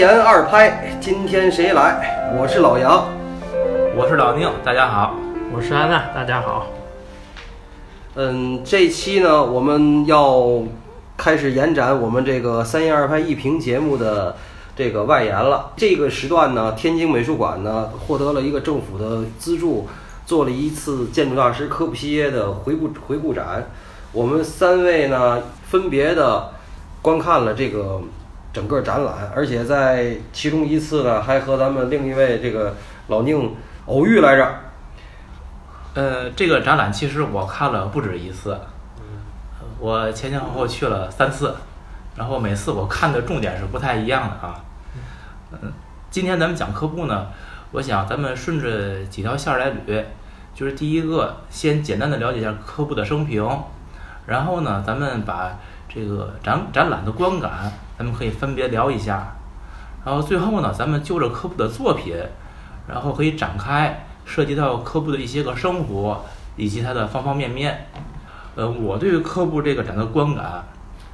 三言二拍，今天谁来？我是老杨，我是老宁，大家好。我是安娜，大家好。嗯，这期呢，我们要开始延展我们这个三言二拍一评节目的这个外延了。这个时段呢，天津美术馆呢获得了一个政府的资助，做了一次建筑大师科布西耶的回顾回顾展。我们三位呢，分别的观看了这个整个展览，而且在其中一次呢，还和咱们另一位这个老宁偶遇来着。呃，这个展览其实我看了不止一次，我前前后后去了三次，然后每次我看的重点是不太一样的啊。嗯，今天咱们讲科布呢，我想咱们顺着几条线儿来捋，就是第一个，先简单的了解一下科布的生平，然后呢，咱们把这个展展览的观感，咱们可以分别聊一下，然后最后呢，咱们就着科布的作品，然后可以展开。涉及到科布的一些个生活以及它的方方面面，呃，我对于科布这个展的观感，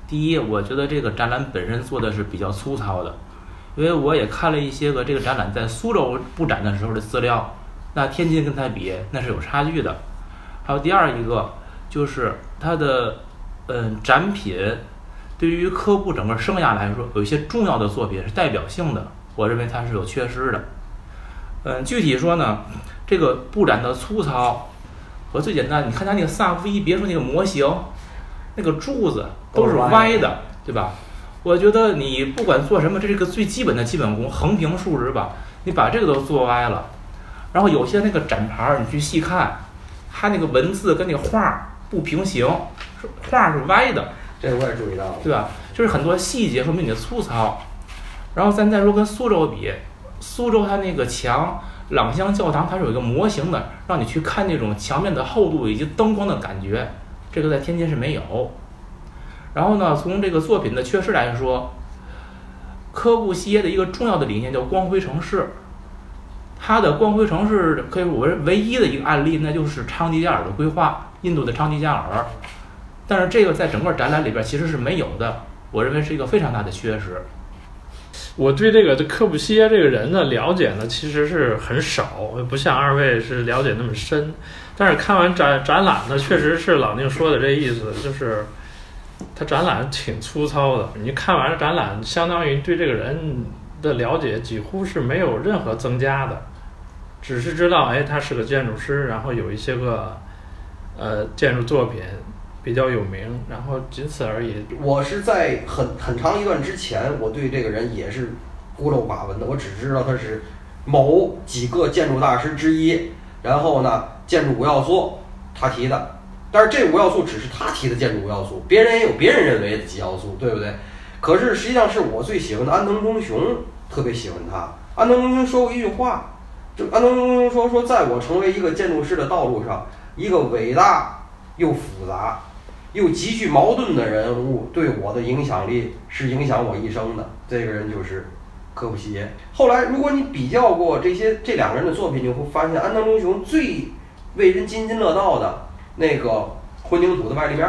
第一，我觉得这个展览本身做的是比较粗糙的，因为我也看了一些个这个展览在苏州布展的时候的资料，那天津跟它比那是有差距的。还有第二一个就是它的嗯展品，对于科布整个生涯来说，有一些重要的作品是代表性的，我认为它是有缺失的。嗯，具体说呢。这个布展的粗糙，和最简单，你看他那个萨福伊别墅那个模型，那个柱子都是歪的，对吧？我觉得你不管做什么，这是个最基本的基本功，横平竖直吧，你把这个都做歪了。然后有些那个展牌儿，你去细看，它那个文字跟那个画不平行，是画是歪的。这我也注意到了，对吧？就是很多细节和明你的粗糙。然后咱再说跟苏州比，苏州它那个墙。朗香教堂它是有一个模型的，让你去看那种墙面的厚度以及灯光的感觉，这个在天津是没有。然后呢，从这个作品的缺失来说，科布西耶的一个重要的理念叫光辉城市，它的光辉城市可以我唯一的一个案例，那就是昌吉加尔的规划，印度的昌吉加尔。但是这个在整个展览里边其实是没有的，我认为是一个非常大的缺失。我对这个这科布西耶这个人的了解呢，其实是很少，不像二位是了解那么深。但是看完展展览呢，确实是老宁说的这意思，就是他展览挺粗糙的。你看完了展览，相当于对这个人的了解几乎是没有任何增加的，只是知道哎，他是个建筑师，然后有一些个呃建筑作品。比较有名，然后仅此而已。我是在很很长一段之前，我对这个人也是孤陋寡闻的。我只知道他是某几个建筑大师之一，然后呢，建筑五要素他提的，但是这五要素只是他提的建筑五要素，别人也有别人认为的几要素，对不对？可是实际上是我最喜欢的安藤忠雄，特别喜欢他。安藤忠雄说过一句话，就安藤忠雄说说，在我成为一个建筑师的道路上，一个伟大又复杂。又极具矛盾的人物对我的影响力是影响我一生的。这个人就是科布西耶。后来，如果你比较过这些这两个人的作品，你会发现安藤忠雄最为人津津乐道的那个混凝土的外立面，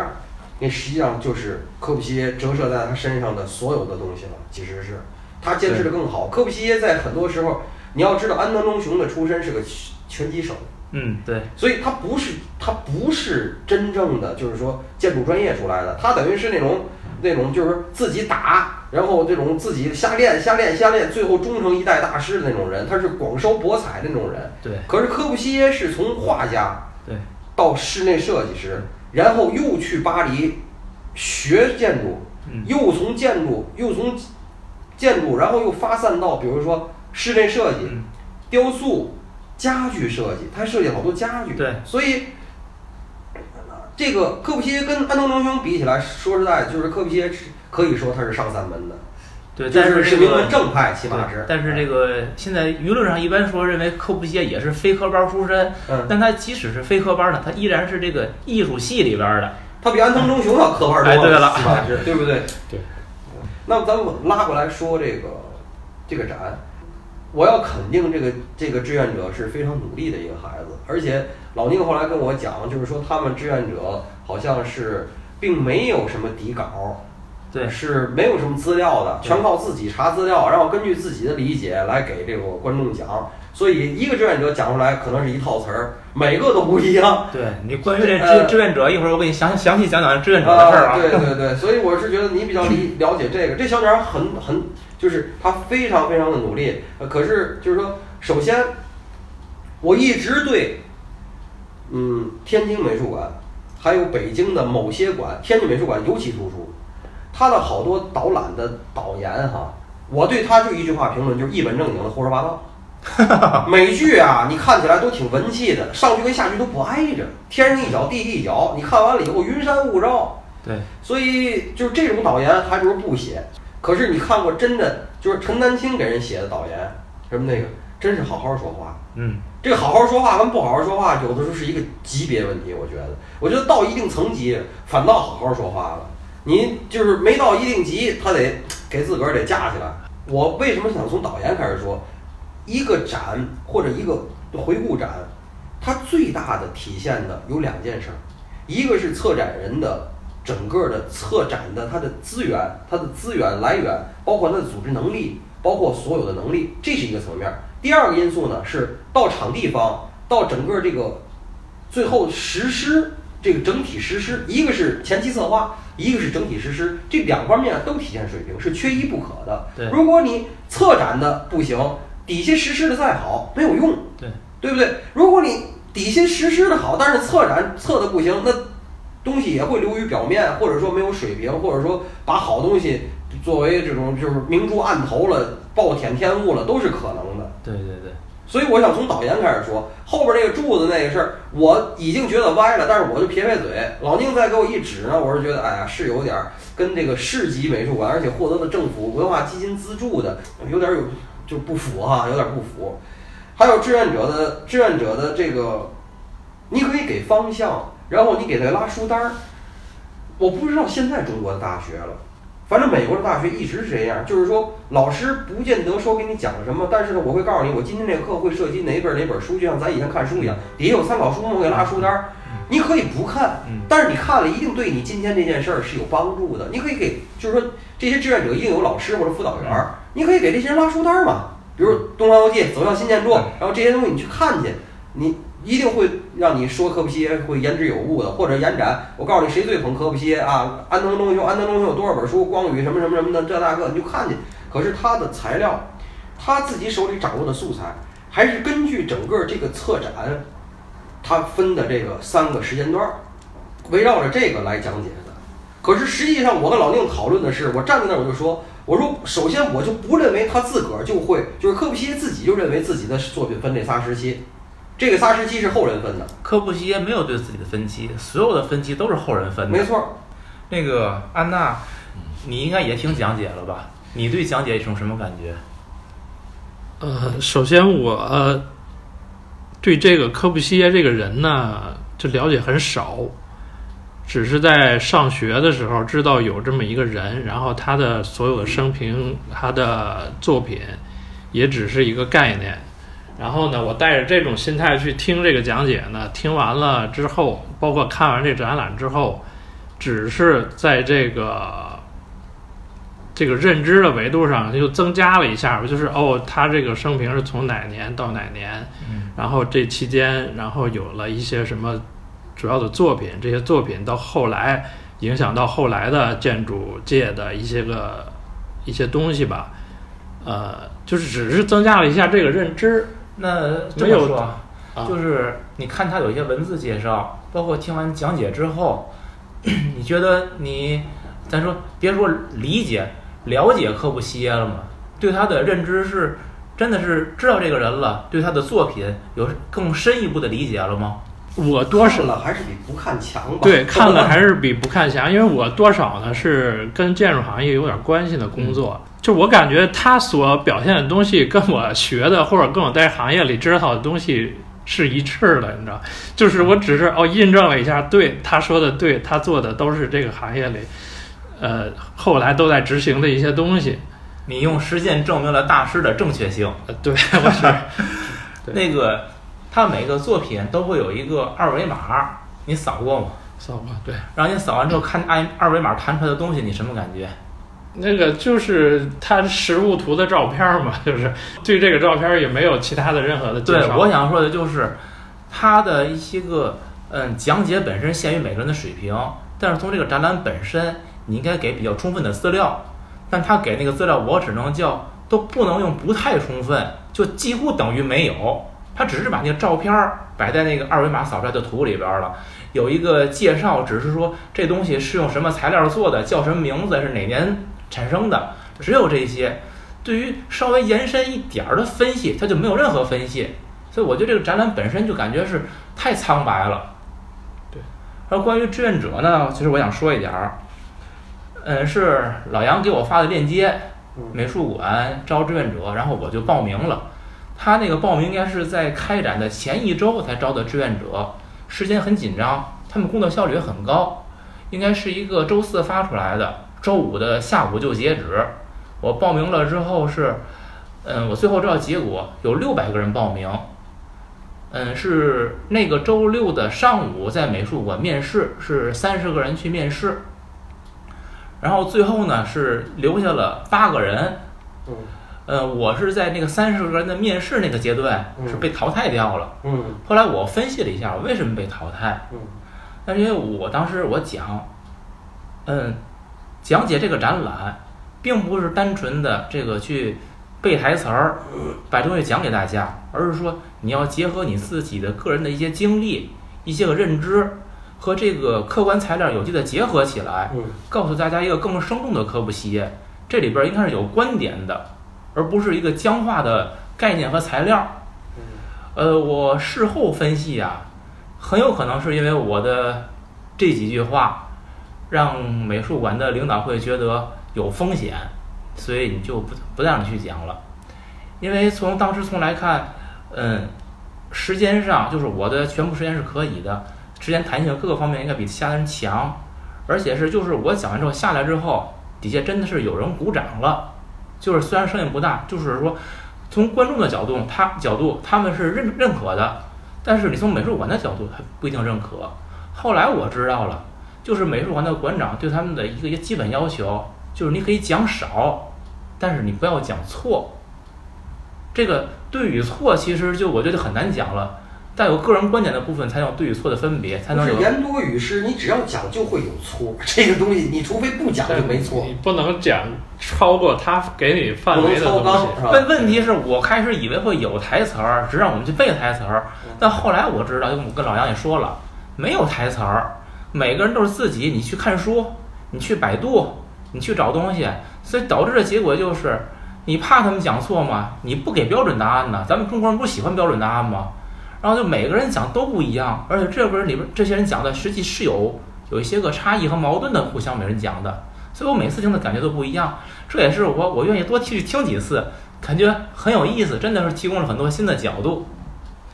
那实际上就是科布西耶折射在他身上的所有的东西了。其实是他坚持的更好。科布西耶在很多时候，你要知道安藤忠雄的出身是个拳击手。嗯，对，所以他不是他不是真正的就是说建筑专业出来的，他等于是那种那种就是自己打，然后这种自己瞎练瞎练瞎练，最后终成一代大师的那种人，他是广收博采的那种人。对。可是科布西耶是从画家对到室内设计师，然后又去巴黎学建筑，又从建筑又从建筑，然后又发散到比如说室内设计、雕塑。家具设计，他设计好多家具，对，所以这个科布西耶跟安东忠雄比起来，说实在，就是科布西耶可以说他是上三门的，对，但是是名门正派，起码是。但是这个现在舆论上一般说认为科布西耶也是非科班出身，嗯，但他即使是非科班的，他依然是这个艺术系里边的，他比安东忠雄要科班多，哎，对了，是，对不对？对。那咱们拉过来说这个这个展。我要肯定这个这个志愿者是非常努力的一个孩子，而且老宁后来跟我讲，就是说他们志愿者好像是并没有什么底稿，对是没有什么资料的，全靠自己查资料，然后根据自己的理解来给这个观众讲。所以一个志愿者讲出来可能是一套词儿，每个都不一样。对你关于这呃志志愿者，一会儿我给你详详细讲讲志愿者的事儿啊，啊。对对对，所以我是觉得你比较理了解这个。这小女孩很很，就是他非常非常的努力。呃可是就是说，首先，我一直对，嗯，天津美术馆，还有北京的某些馆，天津美术馆尤其突出，他的好多导览的导言哈，我对他就一句话评论，就是一本正经的胡说八道。美剧啊，你看起来都挺文气的，上去跟下去都不挨着，天上一脚地地一脚，你看完了以后云山雾罩。对，所以就是这种导言还不如不写。可是你看过真的就是陈丹青给人写的导言，什么那个真是好好说话。嗯，这个好好说话跟不好好说话，有的时候是一个级别问题。我觉得，我觉得到一定层级，反倒好好说话了。你就是没到一定级，他得给自个儿得架起来。我为什么想从导言开始说？一个展或者一个回顾展，它最大的体现的有两件事儿，一个是策展人的整个的策展的它的资源、它的资源来源，包括它的组织能力，包括所有的能力，这是一个层面儿。第二个因素呢是到场地方，到整个这个最后实施这个整体实施，一个是前期策划，一个是整体实施，这两方面都体现水平，是缺一不可的。对如果你策展的不行，底下实施的再好没有用，对，对不对？如果你底下实施的好，但是策展策的不行，那东西也会流于表面，或者说没有水平，或者说把好东西作为这种就是明珠暗投了、暴殄天物了，都是可能的。对对对，所以我想从导言开始说，后边那个柱子那个事儿，我已经觉得歪了，但是我就撇撇嘴。老宁再给我一指呢，我是觉得，哎呀，是有点儿跟这个市级美术馆，而且获得了政府文化基金资助的，有点儿有就不符哈，有点儿不符。还有志愿者的志愿者的这个，你可以给方向，然后你给他拉书单儿。我不知道现在中国的大学了，反正美国的大学一直是这样，就是说老师不见得说给你讲什么，但是呢，我会告诉你，我今天这个课会涉及哪本哪本书，就像咱以前看书一样，底下有参考书目，我给拉书单儿。你可以不看，嗯但是你看了一定对你今天这件事儿是有帮助的。你可以给，就是说这些志愿者一定有老师或者辅导员儿，你可以给这些人拉书单儿嘛。比如《东方游记》走向新建筑，然后这些东西你去看去，你一定会让你说科布西耶会言之有物的，或者延展。我告诉你谁最捧科布西耶啊？安藤忠雄，安藤忠雄有多少本书？光宇什么什么什么的这那个，你就看去。可是他的材料，他自己手里掌握的素材，还是根据整个这个策展，他分的这个三个时间段，围绕着这个来讲解的。可是实际上，我跟老宁讨论的是，我站在那儿我就说，我说首先我就不认为他自个儿就会，就是科布西耶自己就认为自己的作品分这仨时期，这个仨时期是后人分的，柯布西耶没有对自己的分期，所有的分期都是后人分的。没错。那个安娜，你应该也听讲解了吧？你对讲解一种什么感觉？呃，首先我、呃、对这个柯布西耶这个人呢，就了解很少，只是在上学的时候知道有这么一个人，然后他的所有的生平、他的作品，也只是一个概念。然后呢，我带着这种心态去听这个讲解呢，听完了之后，包括看完这展览之后，只是在这个这个认知的维度上又增加了一下，就是哦，他这个生平是从哪年到哪年，嗯。然后这期间，然后有了一些什么主要的作品，这些作品到后来影响到后来的建筑界的一些个一些东西吧，呃，就是只是增加了一下这个认知那这么说，啊，就是你看他有一些文字介绍，包括听完讲解之后，你觉得你，咱说别说理解、了解科布西耶了吗？对他的认知是真的是知道这个人了，对他的作品有更深一步的理解了吗？我多少看了还是比不看强吧？对，看了还是比不看强，因为我多少呢是跟建筑行业有点关系的工作，就我感觉他所表现的东西跟我学的或者跟我在行业里知道的东西是一致的，你知道，就是我只是哦印证了一下，对他说的对，他做的都是这个行业里，呃，后来都在执行的一些东西，你用实践证明了大师的正确性。呃，对，我是 那个，他每个作品都会有一个二维码，你扫过吗？扫过，对，然后你扫完之后看二二维码弹出来的东西，你什么感觉？那个就是它实物图的照片嘛，就是对这个照片也没有其他的任何的介对，我想说的就是，它的一些个嗯讲解本身限于每个人的水平，但是从这个展览本身，你应该给比较充分的资料，但他给那个资料，我只能叫都不能用不太充分，就几乎等于没有。他只是把那个照片儿摆在那个二维码扫出来的图里边儿了，有一个介绍，只是说这东西是用什么材料做的，叫什么名字，是哪年产生的，只有这些。对于稍微延伸一点儿的分析，他就没有任何分析。所以我觉得这个展览本身就感觉是太苍白了。对。而关于志愿者呢，其实我想说一点儿，嗯，是老杨给我发的链接，嗯美术馆招志愿者，然后我就报名了。他那个报名应该是在开展的前一周才招的志愿者，时间很紧张，他们工作效率也很高，应该是一个周四发出来的，周五的下午就截止。我报名了之后是，嗯，我最后知道结果有六百个人报名，嗯，是那个周六的上午在美术馆面试，是三十个人去面试，然后最后呢是留下了八个人，呃，我是在那个三十个人的面试那个阶段嗯是被淘汰掉了。嗯后来我分析了一下为什么被淘汰，嗯那是因为我当时我讲，嗯，讲解这个展览，并不是单纯的这个去背台词儿，把东西讲给大家，而是说你要结合你自己的个人的一些经历、一些个认知和这个客观材料有机的结合起来，嗯告诉大家一个更生动的科布西耶。这里边应该是有观点的，而不是一个僵化的概念和材料。嗯呃，我事后分析啊，很有可能是因为我的这几句话，让美术馆的领导会觉得有风险，所以你就不不让你去讲了。因为从当时从来看，嗯，时间上就是我的全部时间是可以的，时间弹性各个方面应该比其他人强，而且是就是我讲完之后下来之后，底下真的是有人鼓掌了，就是虽然声音不大，就是说从观众的角度，他角度他们是认认可的，但是你从美术馆的角度，他不一定认可。后来我知道了，就是美术馆的馆长对他们的一个一个基本要求，就是你可以讲少，但是你不要讲错。这个对与错，其实就我觉得很难讲了，带有个人观点的部分才有对与错的分别，才能有言多语失，你只要讲就会有错，这个东西你除非不讲就没错，你不能讲超过他给你范围的东西？问问题是我开始以为会有台词儿，只让我们去背台词儿，但后来我知道，因为我跟老杨也说了，没有台词儿，每个人都是自己，你去看书，你去百度，你去找东西，所以导致的结果就是，你怕他们讲错吗？你不给标准答案呢？咱们中国人不是喜欢标准答案吗？然后就每个人讲都不一样，而且这个人里边这些人讲的实际是有有一些个差异和矛盾的，互相每人讲的，所以我每次听的感觉都不一样。这也是我我愿意多去听几次，感觉很有意思，真的是提供了很多新的角度。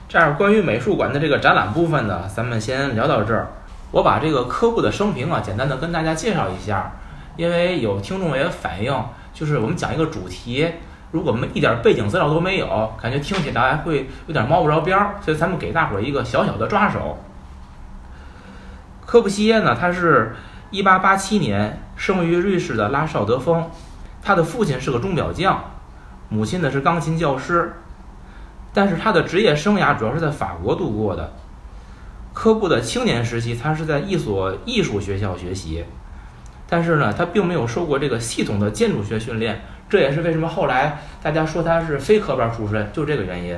这样，关于美术馆的这个展览部分呢，咱们先聊到这儿。我把这个科布的生平啊，简单的跟大家介绍一下，因为有听众也反映，就是我们讲一个主题，如果没一点背景资料都没有，感觉听起来会有点摸不着边儿，所以咱们给大伙儿一个小小的抓手。科布西耶呢，他是一八八七年生于瑞士的拉绍德峰，他的父亲是个钟表匠，母亲呢是钢琴教师，但是他的职业生涯主要是在法国度过的。科布的青年时期，他是在一所艺术学校学习，但是呢，他并没有受过这个系统的建筑学训练，这也是为什么后来大家说他是非科班出身，就这个原因。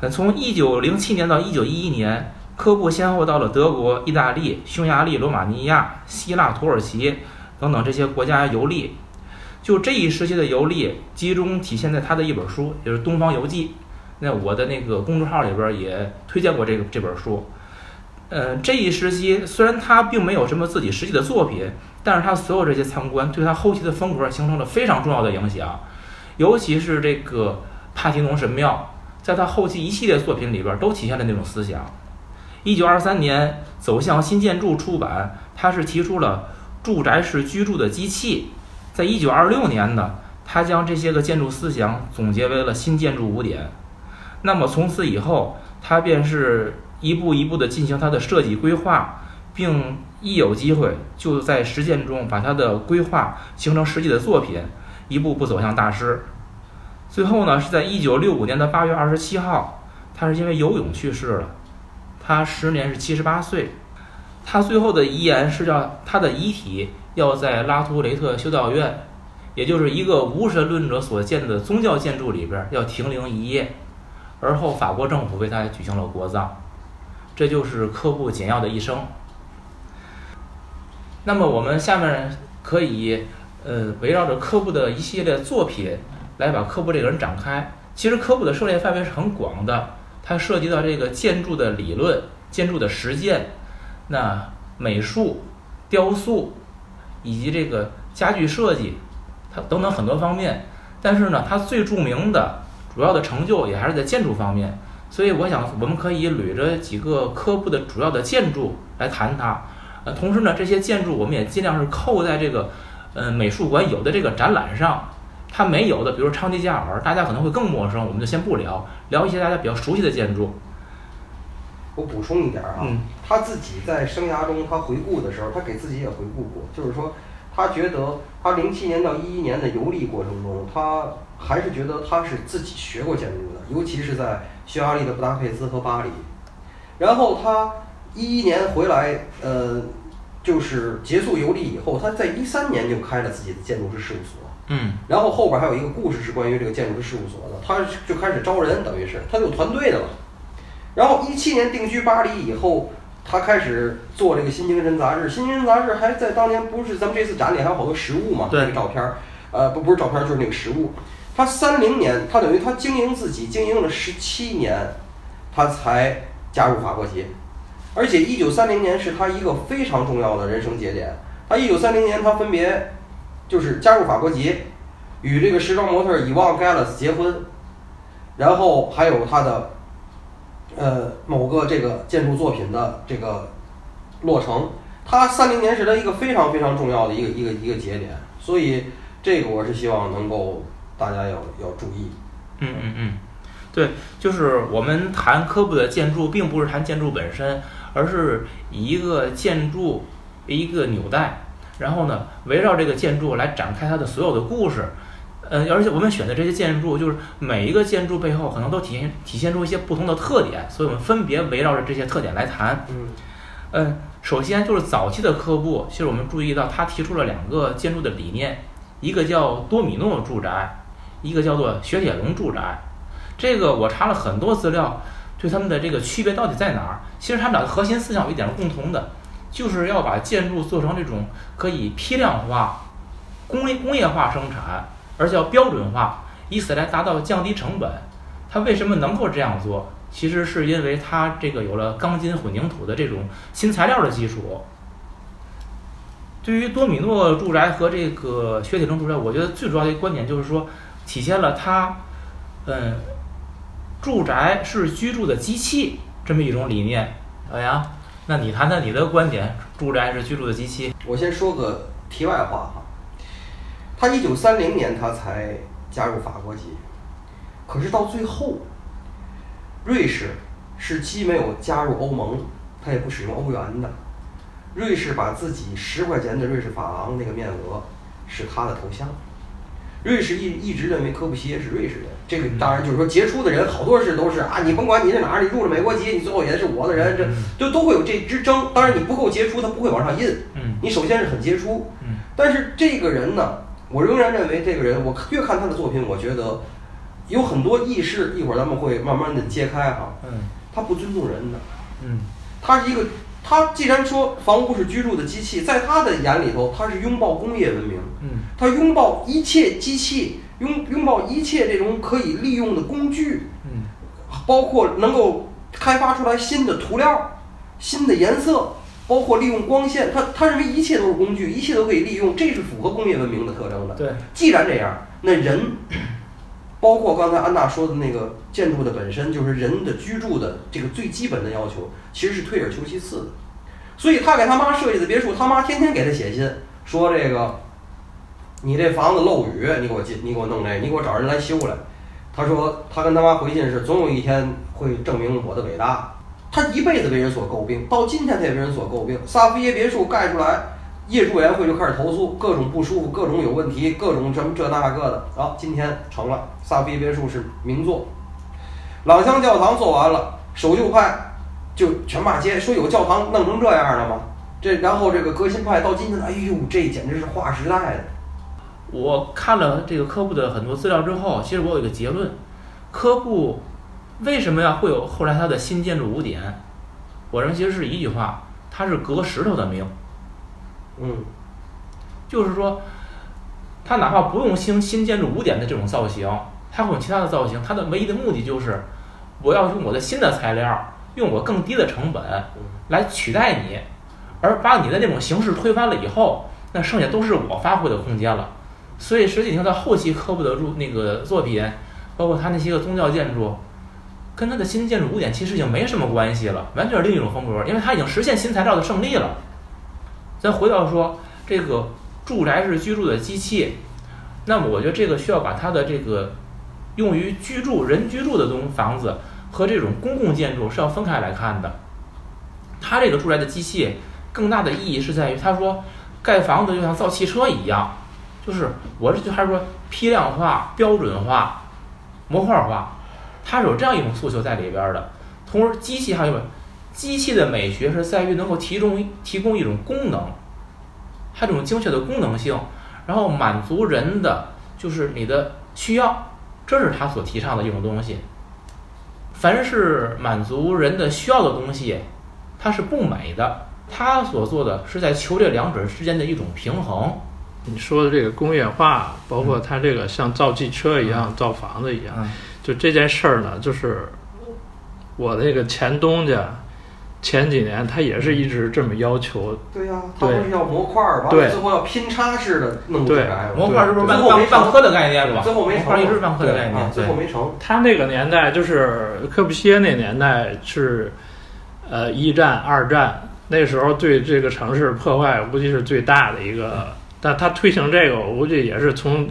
呃，从1907年到1911年，科布先后到了德国、意大利、匈牙利、罗马尼亚、希腊、土耳其等等这些国家游历。就这一时期的游历，集中体现在他的一本书，就是《东方游记》。那我的那个公众号里边也推荐过这个这本书。呃，这一时期虽然他并没有什么自己实际的作品，但是他所有这些参观对他后期的风格形成了非常重要的影响，尤其是这个帕提农神庙，在他后期一系列作品里边都体现了那种思想。一九二三年，《走向新建筑》出版，他是提出了住宅式居住的机器。在一九二六年呢，他将这些个建筑思想总结为了新建筑五点。那么从此以后，他便是一步一步地进行他的设计规划，并一有机会就在实践中把他的规划形成实际的作品，一步步走向大师。最后呢，是在一九六五年的八月二十七号，他是因为游泳去世了，他时年是七十八岁。他最后的遗言是叫他的遗体要在拉图雷特修道院，也就是一个无神论者所建的宗教建筑里边要停灵一夜，而后法国政府为他举行了国葬。这就是科布简要的一生。那么我们下面可以呃围绕着科布的一系列作品来把科布这个人展开。其实科布的涉猎范围是很广的，它涉及到这个建筑的理论、建筑的实践。那美术、雕塑以及这个家具设计，它等等很多方面。但是呢，它最著名的、主要的成就也还是在建筑方面。所以我想，我们可以捋着几个科布的主要的建筑来谈它。呃，同时呢，这些建筑我们也尽量是扣在这个呃美术馆有的这个展览上。它没有的，比如昌吉加尔，大家可能会更陌生，我们就先不聊，聊一些大家比较熟悉的建筑。我补充一点啊，嗯他自己在生涯中他回顾的时候，他给自己也回顾过，就是说他觉得他零七年到一一年的游历过程中，他还是觉得他是自己学过建筑的，尤其是在匈牙利的布达佩斯和巴黎。然后他一一年回来，呃，就是结束游历以后，他在一三年就开了自己的建筑师事务所。嗯然后后边还有一个故事是关于这个建筑师事务所的，他就开始招人，等于是他有团队的了。然后一七年定居巴黎以后，他开始做这个《新精神》杂志，《新精神》杂志还在当年不是咱们这次展里还有好多实物嘛，对那个照片儿，呃，不不是照片儿，就是那个实物。他三零年，他等于他经营自己经营了十七年，他才加入法国籍，而且一九三零年是他一个非常重要的人生节点。他一九三零年，他分别就是加入法国籍，与这个时装模特伊万·盖勒斯结婚，然后还有他的呃某个这个建筑作品的这个落成。他三零年是他一个非常非常重要的一个一个一个节点，所以这个我是希望能够大家要要注意。嗯嗯嗯，对，就是我们谈科布的建筑，并不是谈建筑本身，而是以一个建筑一个纽带，然后呢，围绕这个建筑来展开它的所有的故事。嗯，而且我们选的这些建筑，就是每一个建筑背后可能都体现体现出一些不同的特点，所以我们分别围绕着这些特点来谈。嗯嗯，首先就是早期的科布，其实我们注意到他提出了两个建筑的理念，一个叫多米诺住宅，一个叫做雪铁龙住宅。这个我查了很多资料，对他们的这个区别到底在哪儿？其实他们俩的核心思想有一点共同的，就是要把建筑做成这种可以批量化、工业工业化生产，而且要标准化，以此来达到降低成本。它为什么能够这样做？其实是因为它这个有了钢筋混凝土的这种新材料的基础。对于多米诺住宅和这个雪铁龙住宅，我觉得最主要的一个观点就是说，体现了它，嗯，住宅是居住的机器这么一种理念。老杨，那你谈谈你的观点，住宅是居住的机器？我先说个题外话哈，他一九三零年他才加入法国籍，可是到最后，瑞士是既没有加入欧盟，它也不使用欧元的。瑞士把自己十块钱的瑞士法郎那个面额是他的头像。瑞士一一直认为科布西耶是瑞士人，这个当然就是说杰出的人好多是都是啊，你甭管你是哪儿，你入了美国籍，你最后也是我的人，这就都会有这之争。当然你不够杰出，他不会往上印。嗯你首先是很杰出，嗯但是这个人呢，我仍然认为这个人，我越看他的作品，我觉得有很多意识，一会儿咱们会慢慢的揭开哈。嗯他不尊重人的，嗯他是一个，他既然说房屋是居住的机器，在他的眼里头，他是拥抱工业文明，嗯他拥抱一切机器，拥拥抱一切这种可以利用的工具，嗯包括能够开发出来新的涂料、新的颜色，包括利用光线，他他认为一切都是工具，一切都可以利用，这是符合工业文明的特征的。对，既然这样，那人，包括刚才安娜说的那个建筑的本身，就是人的居住的这个最基本的要求，其实是退而求其次的。所以他给他妈设计的别墅，他妈天天给他写信说这个，你这房子漏雨，你给我进，你给我弄这，你给我找人来修来。他说他跟他妈回信是，总有一天会证明我的伟大。他一辈子被人所诟病，到今天他也被人所诟病。萨菲耶别墅盖出来，业主委员会就开始投诉，各种不舒服，各种有问题，各种什么这那个的。然后今天成了，萨菲耶别墅是名作。朗香教堂做完了，守旧派就全骂街，说有教堂弄成这样了吗？这然后这个革新派到今天，哎呦，这简直是划时代的。我看了这个科布的很多资料之后，其实我有一个结论：科布为什么要会有后来他的新建筑五点？我认为其实是一句话，他是革石头的命。嗯，就是说，他哪怕不用新新建筑五点的这种造型，他会用其他的造型，他的唯一的目的就是，我要用我的新的材料，用我更低的成本来取代你，而把你的那种形式推翻了以后，那剩下都是我发挥的空间了。所以实际你看到后期科布的入那个作品，包括他那些个宗教建筑，跟他的新建筑古典其实已经没什么关系了，完全是另一种风格，因为他已经实现新材料的胜利了。再回到说这个住宅式居住的机器，那么我觉得这个需要把它的这个用于居住人居住的东房子和这种公共建筑是要分开来看的。它这个住宅的机器更大的意义是在于，他说盖房子就像造汽车一样，就是我这就还是说批量化、标准化、模块化，它是有这样一种诉求在里边的。同时，机器还有机器的美学是在于能够提供提供一种功能，它这种精确的功能性，然后满足人的就是你的需要，这是他所提倡的一种东西。凡是满足人的需要的东西，它是不美的。他所做的是在求这两者之间的一种平衡。你说的这个工业化，包括它这个像造汽车一样、造房子一样，嗯就这件事儿呢，就是我那个前东家前几年他也是一直这么要求，对呀、他对不是要模块儿，完对了最后要拼插式的弄出来模块是不是万最后没成万万科的概念吧？最后没成，一直是万科的概念，最后。没成。他那个年代就是科布西耶那年代是，呃，一战、二战那时候对这个城市破坏，估计是最大的一个。但他推行这个，我估计也是从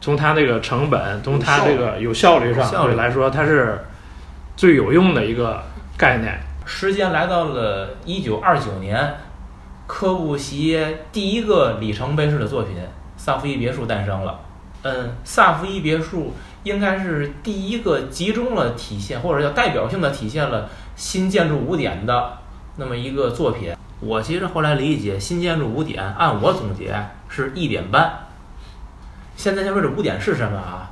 从他这个成本，从他这个有效率上效率来说，它是最有用的一个概念。时间来到了一九二九年，科布西耶第一个里程碑式的作品《萨伏伊别墅》诞生了。嗯，萨伏伊别墅应该是第一个集中了体现，或者叫代表性的体现了新建筑五点的那么一个作品。我其实后来理解新建筑五点，按我总结是一点半。现在先说这五点是什么啊？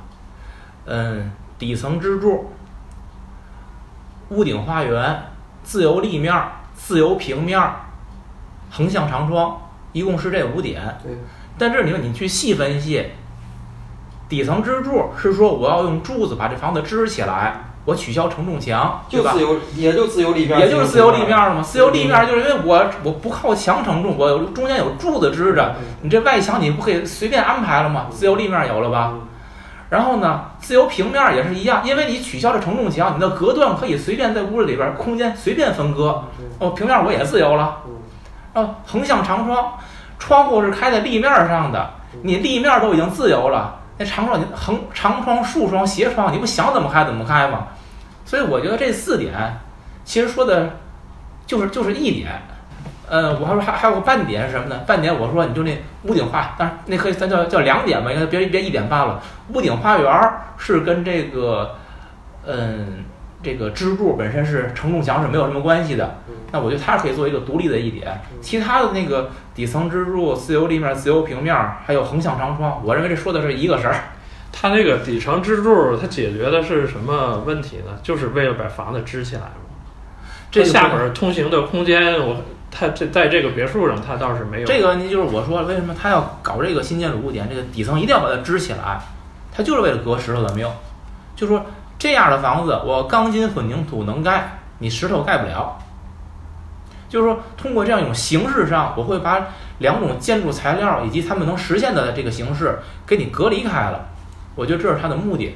嗯，底层支柱、屋顶花园、自由立面儿、自由平面儿、横向长窗，一共是这五点。对，但这里面你去细分析，底层支柱是说我要用柱子把这房子支起来，我取消承重墙，对吧就自？由，也就自由立面，也就是自由立面儿了嘛。自由立面儿就就是因为我我不靠墙承重，我中间有柱子支着，你这外墙你不可以随便安排了吗？自由立面儿有了吧？然后呢，自由平面儿也是一样，因为你取消了承重墙，你的隔断可以随便在屋子里边儿空间随便分割。哦，平面儿我也自由了。哦，横向长窗，窗户是开在立面儿上的，你立面儿都已经自由了，那长窗你横长窗、竖窗、斜窗，你不想怎么开怎么开吗？所以我觉得这四点其实说的就是就是一点。呃，我还说还还有个半点是什么呢？半点我说你就那屋顶花，当然那可以咱叫叫两点吧，应该别别一点半了。屋顶花园是跟这个嗯这个支柱本身是承重墙是没有什么关系的。那我觉得它是可以做一个独立的一点，其他的那个底层支柱、自由立面、自由平面，还有横向长窗，我认为这说的是一个事儿。它那个底层支柱，它解决的是什么问题呢？就是为了把房子支起来嘛。这下边儿通行的空间，我它这在这个别墅上，它倒是没有。这个问题就是我说为什么他要搞这个新建筑物点，这个底层一定要把它支起来，它就是为了隔石头的命。就说这样的房子，我钢筋混凝土能盖，你石头盖不了。就是说，通过这样一种形式上，我会把两种建筑材料以及它们能实现的这个形式给你隔离开了。我觉得这是他的目的。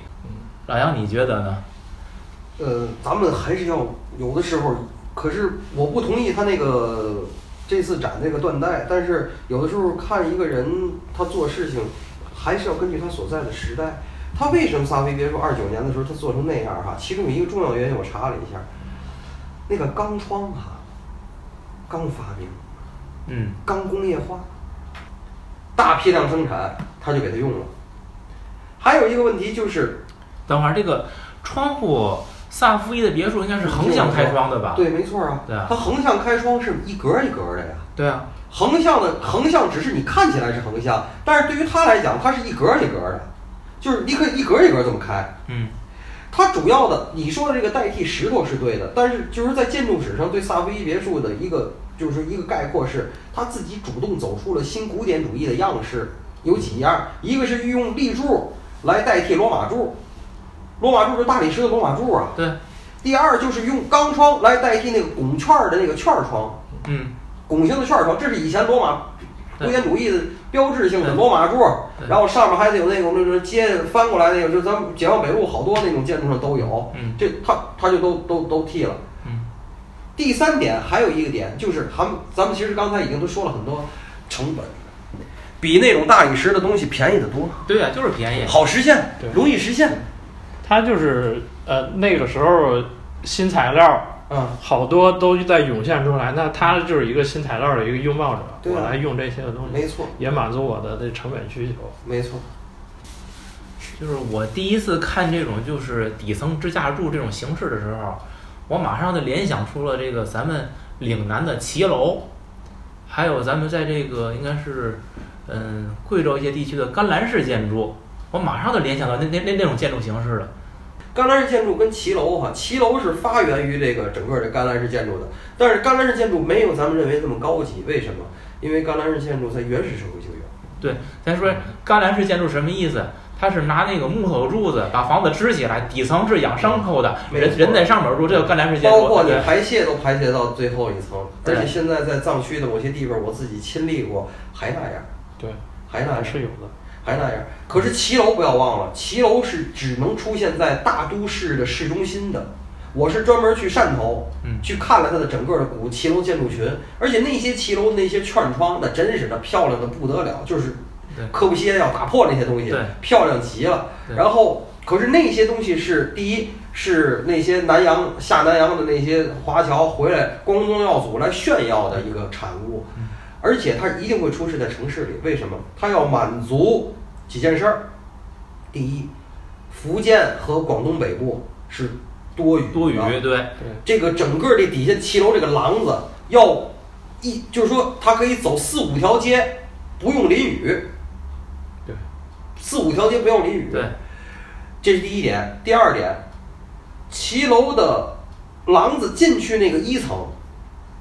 老杨，你觉得呢？呃，咱们还是要有的时候，可是我不同意他那个这次展这个断代，但是有的时候看一个人他做事情，还是要根据他所在的时代。他为什么萨菲别墅二九年的时候他做成那样哈？其中一个重要原因，我查了一下，那个钢窗啊，刚发明，嗯刚工业化，大批量生产，他就给他用了。还有一个问题就是，等会儿这个窗户，萨福伊的别墅应该是横向开窗的吧？对，没错啊，对啊它横向开窗是一格一格的呀。对啊，横向的横向只是你看起来是横向，但是对于它来讲，它是一格一格的，就是你可以一格一格这么开。嗯它主要的，你说的这个代替石头是对的，但是就是在建筑史上对萨福伊别墅的一个就是一个概括是，他自己主动走出了新古典主义的样式，有几样，一个是运用立柱来代替罗马柱，罗马柱是大理石的罗马柱啊。对，第二就是用钢窗来代替那个拱券儿的那个券儿窗，嗯拱形的券儿窗，这是以前罗马古典主义的标志性的罗马柱，然后上面还得有那种那种接翻过来那个，就咱们解放北路好多那种建筑上都有。嗯这它它就都都都替了。嗯第三点还有一个点就是，他们咱们其实刚才已经都说了很多成本，比那种大理石的东西便宜的多，对啊，就是便宜。好实现对，容易实现。它就是呃那个时候新材料嗯，好多都在涌现出来，那它就是一个新材料的一个拥抱者，对啊我来用这些个东西，没错，也满足我的这成本需求。没错。就是我第一次看这种就是底层支架柱这种形式的时候，我马上就联想出了这个咱们岭南的骑楼，还有咱们在这个应该是嗯贵州一些地区的甘蓝式建筑，我马上就联想到那那那那种建筑形式了。甘蓝式建筑跟骑楼哈，骑楼是发源于这个整个的甘蓝式建筑的，但是甘蓝式建筑没有咱们认为这么高级，为什么？因为甘蓝式建筑在原始社会就有。对，咱说甘蓝式建筑什么意思？它是拿那个木头柱子把房子支起来，底层是养牲口的，人人在上面住，这叫甘蓝式建筑。包括你排泄都排泄到最后一层，对而且现在在藏区的某些地方，我自己亲历过，还那样，对，还那样，是有的。还那样。可是骑楼不要忘了，骑楼是只能出现在大都市的市中心的。我是专门去汕头，嗯去看了它的整个的古骑楼建筑群，而且那些骑楼那些券窗，那真是的漂亮的不得了，就是对柯布西耶要打破那些东西对，漂亮极了。然后，可是那些东西是第一是那些南洋下南洋的那些华侨回来光宗耀祖来炫耀的一个产物，嗯而且它一定会出现在城市里。为什么？它要满足几件事儿。第一，福建和广东北部是多雨多雨，对，对，这个整个这底下骑楼这个廊子要一，就是说它可以走四五条街，不用淋雨。对，四五条街不用淋雨。对，这是第一点。第二点，骑楼的廊子进去那个一层，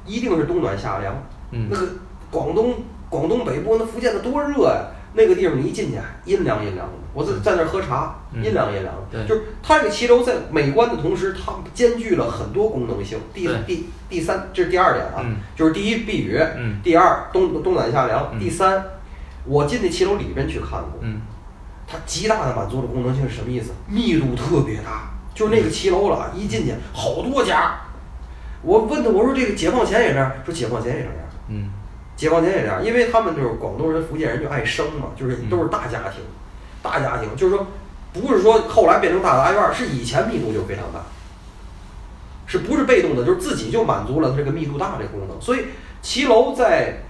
一定是冬暖夏凉。嗯那个广东广东北部那福建的多热呀、那个地方你一进去阴凉阴凉的，我在在那儿喝茶，嗯。阴凉阴凉的。对。就是它这个骑楼在美观的同时，它兼具了很多功能性。第第第三，这是第二点啊，嗯。就是第一避雨，嗯。第二冬冬暖夏凉，嗯。第三，我进那骑楼里边去看过，嗯。它极大的满足了功能性是什么意思？密度特别大，就是那个骑楼了，一进去好多家。我问他，我说这个解放前也这样，说解放前也这样。嗯解放前也这样，因为他们就是广东人、福建人就爱生嘛，就是都是大家庭，大家庭，就是说不是说后来变成大杂院儿，是以前密度就非常大，是不是被动的？就是自己就满足了这个密度大这个功能。所以骑楼在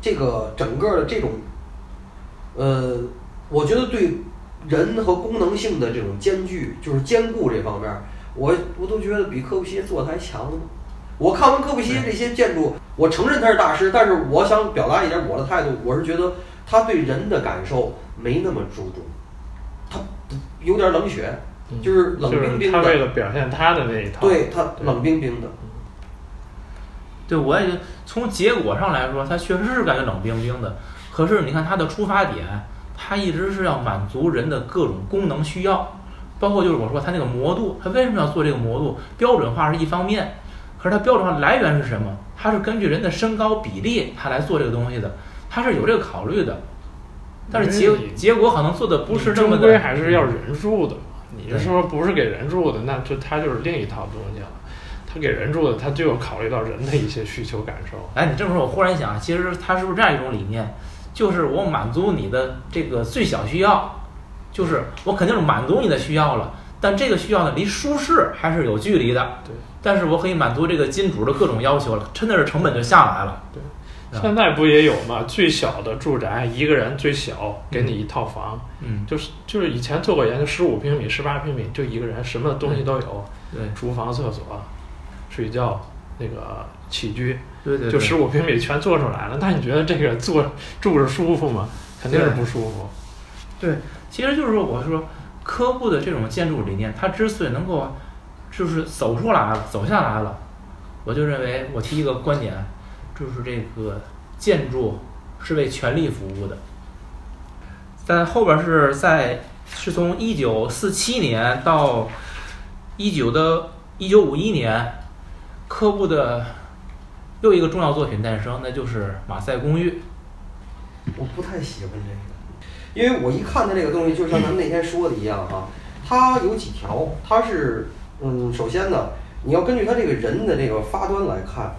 这个整个的这种，呃，我觉得对人和功能性的这种兼具，就是兼顾这方面儿，我我都觉得比柯布西耶做的还强呢。我看完柯布西耶这些建筑，我承认他是大师，但是我想表达一点我的态度，我是觉得他对人的感受没那么注重，他有点冷血，嗯就是冷冰冰的，就是他为了表现他的那一套，对他冷冰冰的，对，我也从结果上来说，他确实是感觉冷冰冰的。可是你看他的出发点，他一直是要满足人的各种功能需要，包括就是我说他那个模度，他为什么要做这个模度？标准化是一方面，可是它标准化来源是什么？它是根据人的身高比例，它来做这个东西的，它是有这个考虑的。但是结结果可能做的不是这么终归的，还是要人住的。你对是说不是给人住的，那就它就是另一套东西了。他给人住的，他就有考虑到人的一些需求感受。哎，你这么说，我忽然想，其实它是不是这样一种理念？就是我满足你的这个最小需要，就是我肯定是满足你的需要了，但这个需要呢，离舒适还是有距离的。对，但是我可以满足这个金主的各种要求了，真的是成本就下来了。对啊现在不也有吗？最小的住宅一个人最小给你一套房，嗯，就是就是以前做过研究，十五平米、十八平米就一个人，什么东西都有，对厨房、厕所、睡觉、那个起居，对对，就十五平米全做出来了。那你觉得这个坐住着舒服吗？肯定是不舒服。对，其实就是说，我说科布的这种建筑理念，它之所以能够就是走出来了、走下来了，我就认为我提一个观点，就是这个建筑是为权力服务的。在后边是在是从一九四七年到一九的一九五一年，科布的又一个重要作品诞生，那就是马赛公寓。我不太喜欢这个，因为我一看他这个东西，就像咱们那天说的一样啊，它有几条，它是嗯，首先呢，你要根据他这个人的这个发端来看。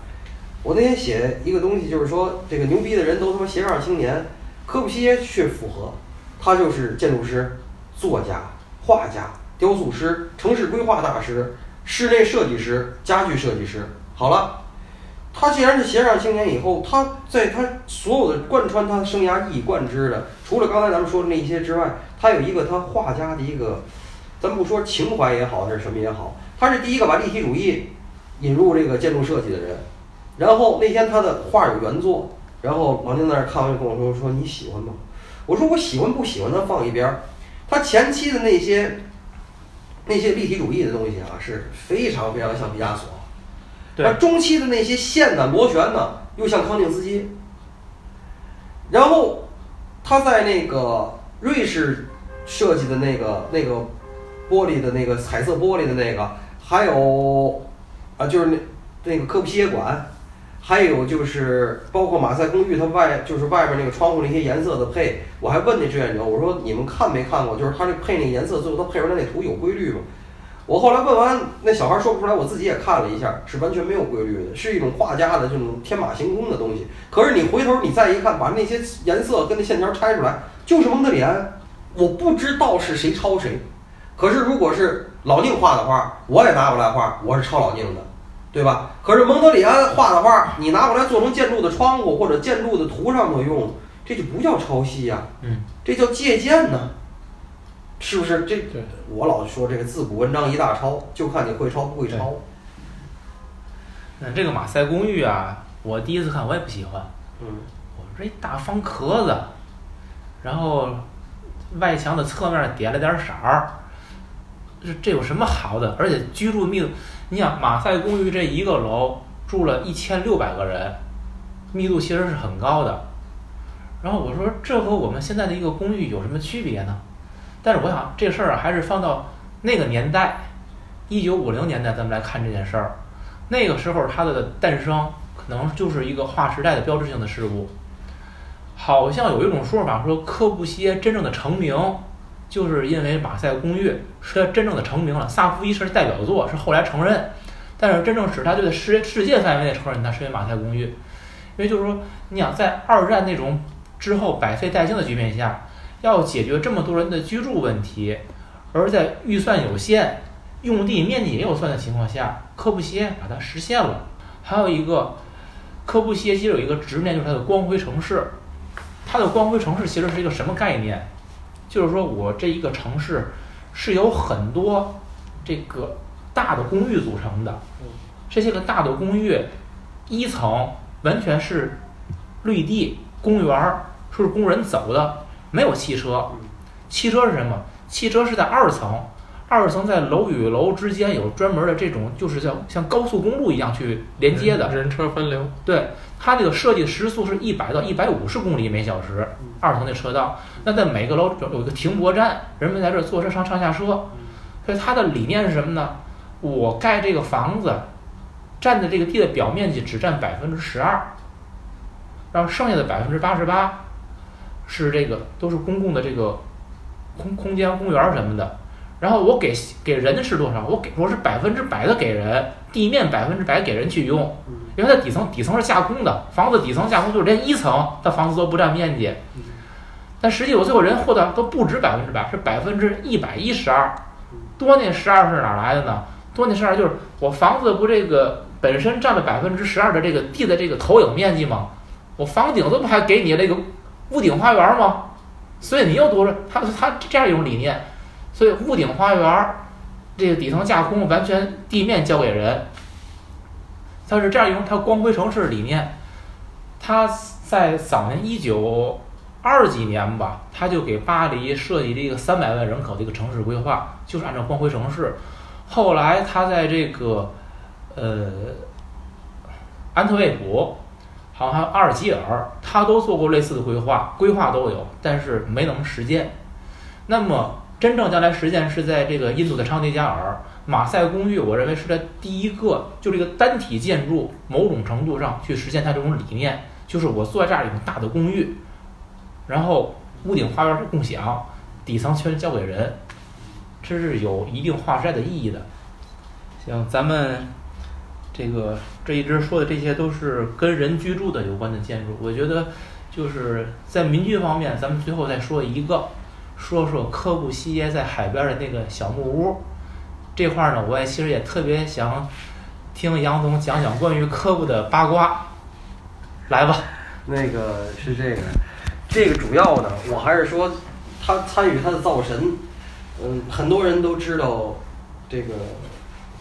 我那天写一个东西，就是说这个牛逼的人都他妈斜杠青年，科布西耶却符合，他就是建筑师、作家、画家、雕塑师、城市规划大师、室内设计师、家具设计师。好了，他既然是斜杠青年以后，他在他所有的贯穿他生涯一以贯之的，除了刚才咱们说的那些之外，他有一个他画家的一个，咱不说情怀也好，还是什么也好，他是第一个把立体主义引入这个建筑设计的人。然后那天他的画有原作，然后王晶在那儿看完就跟我说说你喜欢吗？我说我喜欢不喜欢，咱放一边儿。他前期的那些那些立体主义的东西啊，是非常非常像毕加索。对而中期的那些线呢、螺旋呢，又像康定斯基。然后他在那个瑞士设计的那个那个玻璃的那个彩色玻璃的那个，还有啊，就是那那个科普西耶馆，还有就是包括马赛公寓，它外就是外边那个窗户那些颜色的配，我还问那志愿者，我说你们看没看过？就是他这配那颜色，最后他配出来那图有规律吗？我后来问完，那小孩说不出来，我自己也看了一下，是完全没有规律的，是一种画家的这种天马行空的东西。可是你回头你再一看，把那些颜色跟那线条拆出来，就是蒙德里安。我不知道是谁抄谁，可是如果是老宁画的画，我也拿过来画，我是抄老宁的，对吧？可是蒙德里安画的画，你拿过来做成建筑的窗户或者建筑的图上头用，这就不叫抄袭呀、嗯，这叫借鉴呢，是不是？这对我老说这个自古文章一大抄，就看你会抄不会抄。那，这个马赛公寓啊，我第一次看我也不喜欢。嗯，我说这大方壳子，然后外墙的侧面点了点色儿，这这有什么好的？而且居住密度，你想马赛公寓这一个楼住了一千六百个人，密度其实是很高的。然后我说这和我们现在的一个公寓有什么区别呢？但是我想这事儿啊，还是放到那个年代，一九五零年代咱们来看这件事儿，那个时候它的诞生可能就是一个划时代的标志性的事物。好像有一种说法说，科布西耶真正的成名，就是因为马赛公寓是他真正的成名了。萨福伊是代表作，是后来承认，但是真正使他对世世界范围内承认他是因为马赛公寓，因为就是说，你想在二战那种之后百废待兴的局面下，要解决这么多人的居住问题，而在预算有限、用地面积也有限的情况下，科布西耶把它实现了。还有一个，科布西耶其实有一个执念，就是它的光辉城市。它的光辉城市其实是一个什么概念？就是说我这一个城市是由很多这个大的公寓组成的，这些个大的公寓一层完全是绿地、公园儿，是工人走的，没有汽车。汽车是什么？汽车是在二层，二层在楼与楼之间有专门的这种，就是像像高速公路一样去连接的。人车分流。对，它这个设计时速是一百到一百五十公里每小时，二层的车道。那在每个楼有一个停泊站，人们在这儿坐车上上下车。所以它的理念是什么呢？我盖这个房子，占的这个地的表面积只占百分之十二，然后剩下的百分之八十八是这个都是公共的这个空空间、公园儿什么的。然后我给给人是多少？我给我是百分之百的给人，地面百分之百给人去用，因为它底层底层是架空的，房子底层架空就是连一层的房子都不占面积，但实际我最后人获得都不止百分之百，是百分之一百一十二，多那十二是哪儿来的呢？多那十二就是我房子不这个本身占了百分之十二的这个地的这个投影面积吗？我房顶都不还给你那个屋顶花园吗？所以你又多了，他他这样一种理念，所以屋顶花园这个底层架空，完全地面交给人，它是这样一种它光辉城市理念。他在早年一九二几年吧，他就给巴黎设计了一个三百万人口的一个城市规划，就是按照光辉城市。后来他在这个呃安特卫普，好像还有阿尔及尔，他都做过类似的规划，规划都有，但是没能实践。那么真正将来实践是在这个印度的昌迪加尔马赛公寓，我认为是在第一个，就这个单体建筑某种程度上去实现它这种理念，就是我做这样一种大的公寓，然后屋顶花园是共享，底层全交给人，这是有一定划时代的意义的。行，咱们这个这一直说的这些都是跟人居住的有关的建筑，我觉得就是在民居方面，咱们最后再说一个，说说科布西耶在海边的那个小木屋。这块儿呢，我也其实也特别想听杨总讲讲关于科布的八卦，来吧。那个是这个，这个主要呢，我还是说他参与他的造神，嗯，很多人都知道这个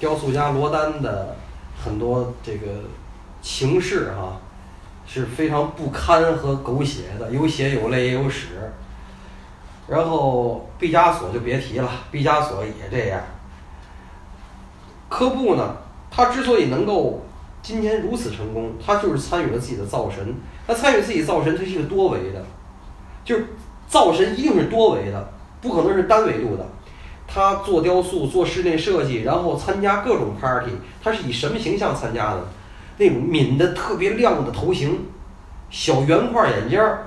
雕塑家罗丹的很多这个情事哈、是非常不堪和狗血的，有血有泪也有屎。然后毕加索就别提了，毕加索也这样。科布呢，他之所以能够今天如此成功，他就是参与了自己的造神。他参与自己造神，他是个多维的，就是造神一定是多维的，不可能是单维度的。他做雕塑、做室内设计，然后参加各种 party，他是以什么形象参加的？那种抿的特别亮的头型，小圆块眼镜儿，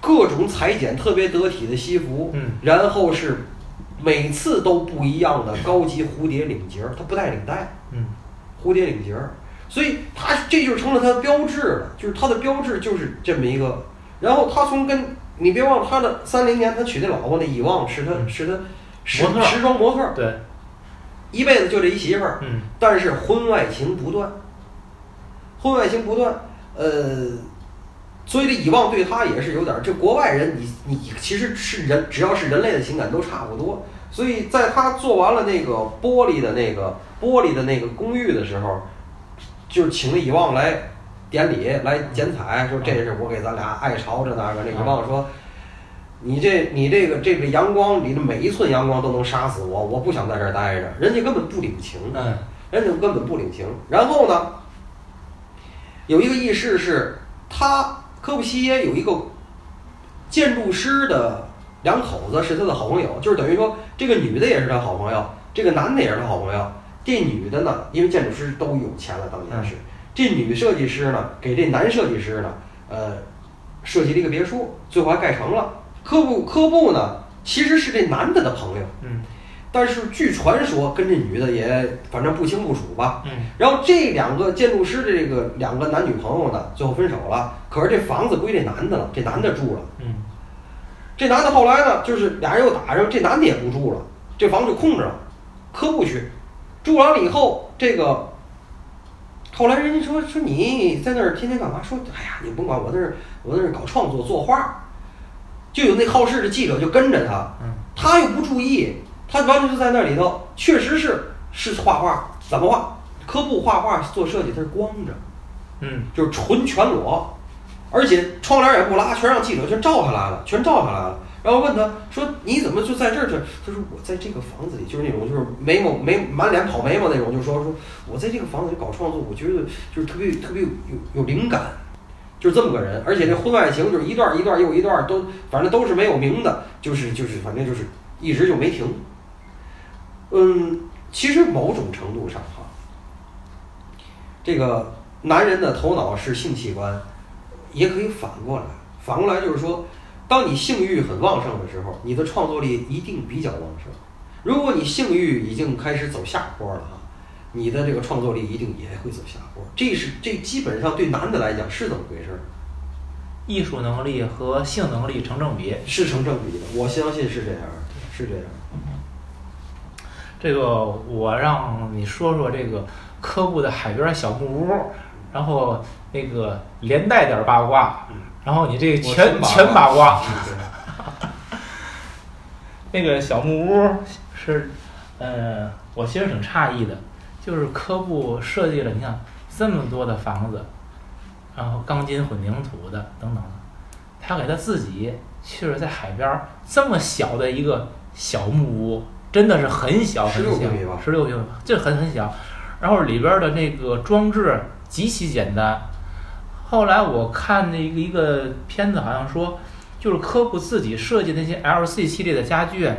各种裁剪特别得体的西服，嗯然后是每次都不一样的高级蝴蝶领结儿，他不带领带，嗯蝴蝶领结儿，所以他这就成了他的标志了，就是他的标志就是这么一个。然后他从跟你别忘了他的三零年他娶那老婆那伊旺是他嗯是他时模特时装模特儿，对，一辈子就这一媳妇儿，嗯但是婚外情不断，婚外情不断，呃，所以这以望对他也是有点儿，这国外人你你其实是人，只要是人类的情感都差不多，所以在他做完了那个玻璃的那个玻璃的那个公寓的时候，就是请了以望来典礼来剪彩，说这是我给咱俩爱巢这那个，那以望说。你这你这个这个阳光里的每一寸阳光都能杀死我，我不想在这儿待着。人家根本不领情，嗯人家根本不领情。然后呢，有一个轶事是，他科布西耶有一个建筑师的两口子是他的好朋友，就是等于说这个女的也是他好朋友，这个男的也是他好朋友。这女的呢，因为建筑师都有钱了，当年是这女设计师呢，给这男设计师呢，呃，设计了一个别墅，最后还盖成了。科布科布呢，其实是这男的的朋友，嗯但是据传说跟这女的也反正不清不楚吧。嗯然后这两个建筑师的这个两个男女朋友呢，最后分手了。可是这房子归这男的了，这男的住了。嗯这男的后来呢，就是俩人又打上，这男的也不住了，这房子就空着了。科布去住完了以后，这个后来人家说说你在那儿天天干嘛？说哎呀，你甭管我在那儿我在那儿搞创作作画，就有那好事的记者就跟着他，嗯他又不注意，他完全就在那里头，确实是是画画，怎么画？科布画画做设计，他是光着，嗯就是纯全裸，而且窗帘也不拉，全让记者全照下来了，全照下来了。然后问他说：“你怎么就在这儿？”这他说：“我在这个房子里，就是那种就是眉毛眉满脸跑眉毛那种，就说说我在这个房子里搞创作，我觉得就是特别特别有有有灵感，就这么个人。而且这婚外情就是一段一段又一段，都反正都是没有名的，就是就是反正就是一直就没停。嗯，其实某种程度上哈，这个男人的头脑是性器官，也可以反过来，反过来就是说，当你性欲很旺盛的时候，你的创作力一定比较旺盛。如果你性欲已经开始走下坡了哈，你的这个创作力一定也会走下坡。这是这基本上对男的来讲是这么回事儿，艺术能力和性能力成正比。是成正比的。我相信是这样的，是这样的。这个我让你说说这个科布的海边小木屋，然后那个连带点八卦，然后你这个全全八卦。那个小木屋是，呃，我其实挺诧异的，就是科布设计了，你看这么多的房子，然后钢筋混凝土的等等的，他给他自己去了在海边儿这么小的一个小木屋，真的是很小很小，16平米吧十六平米，这很很小，然后里边儿的那个装置极其简单。后来我看那个一个片子，好像说，就是科布自己设计那些 LC 系列的家具，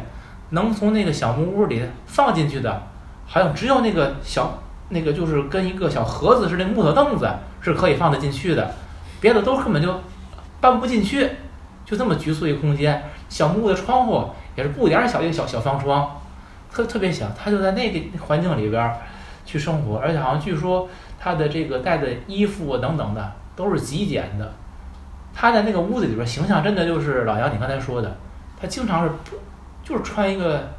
能从那个小木屋里放进去的，好像只有那个小那个就是跟一个小盒子似的木头凳子是可以放得进去的，别的都根本就搬不进去，就这么局促一个空间。小木屋的窗户也是不点儿小一个小小方窗，特特别小，他就在那个环境里边儿去生活，而且好像据说他的这个带的衣服啊等等的都是极简的。他在那个屋子里边儿形象真的就是老杨你刚才说的，他经常是不就是穿一个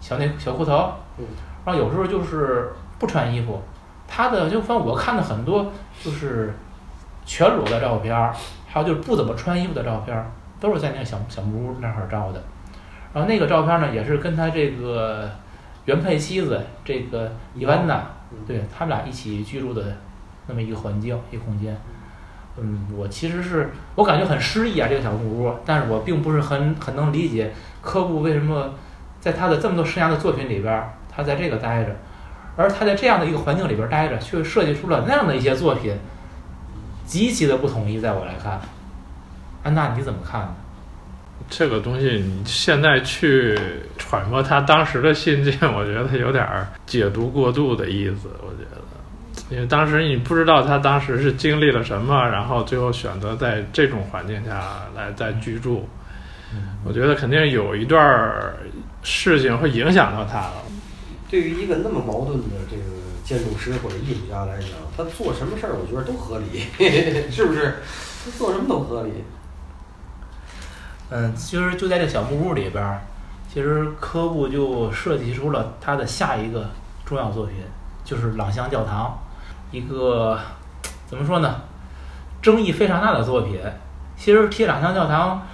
小内小裤头，嗯然后有时候就是不穿衣服。他的就反正我看的很多就是全裸的照片儿，还有就是不怎么穿衣服的照片儿，都是在那个小小木屋那儿照的。然后那个照片呢，也是跟他这个原配妻子这个伊万娜，嗯对他们俩一起居住的那么一个环境一个空间。嗯，我其实是我感觉很诗意啊，这个小木屋，但是我并不是很很能理解科布为什么在他的这么多生涯的作品里边儿，他在这个待着，而他在这样的一个环境里边儿待着，却设计出了那样的一些作品，极其的不统一，在我来看。安娜你怎么看呢？这个东西你现在去揣摩他当时的心境，我觉得有点儿解读过度的意思。我觉得，因为当时你不知道他当时是经历了什么，然后最后选择在这种环境下来再居住。我觉得肯定有一段儿事情会影响到他了。对于一个那么矛盾的这个建筑师或者艺术家来讲，他做什么事儿，我觉得都合理，是不是？他做什么都合理。嗯，其实就在这小木屋里边儿，其实科布就设计出了他的下一个重要作品，就是朗香教堂，一个怎么说呢，争议非常大的作品。其实提朗香教堂，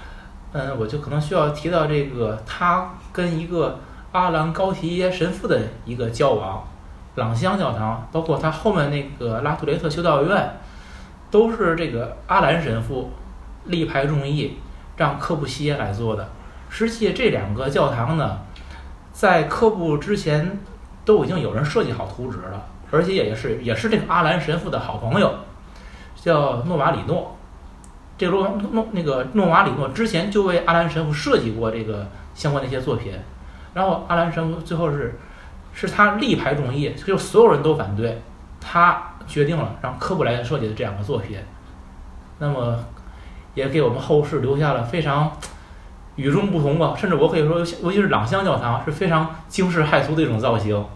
嗯，我就可能需要提到这个他跟一个阿兰高提耶神父的一个交往。朗香教堂，包括他后面那个拉图雷特修道院，都是这个阿兰神父力排众议。让科布西耶来做的。实际这两个教堂呢，在科布之前都已经有人设计好图纸了，而且也是也是这个阿兰神父的好朋友，叫诺瓦里诺。这个诺诺那个诺瓦里诺之前就为阿兰神父设计过这个相关的一些作品，然后阿兰神父最后是是他力排众议，就所有人都反对，他决定了让科布来设计的这两个作品。那么。也给我们后世留下了非常与众不同吧，甚至我可以说，尤其是朗香教堂是非常惊世骇俗的一种造型。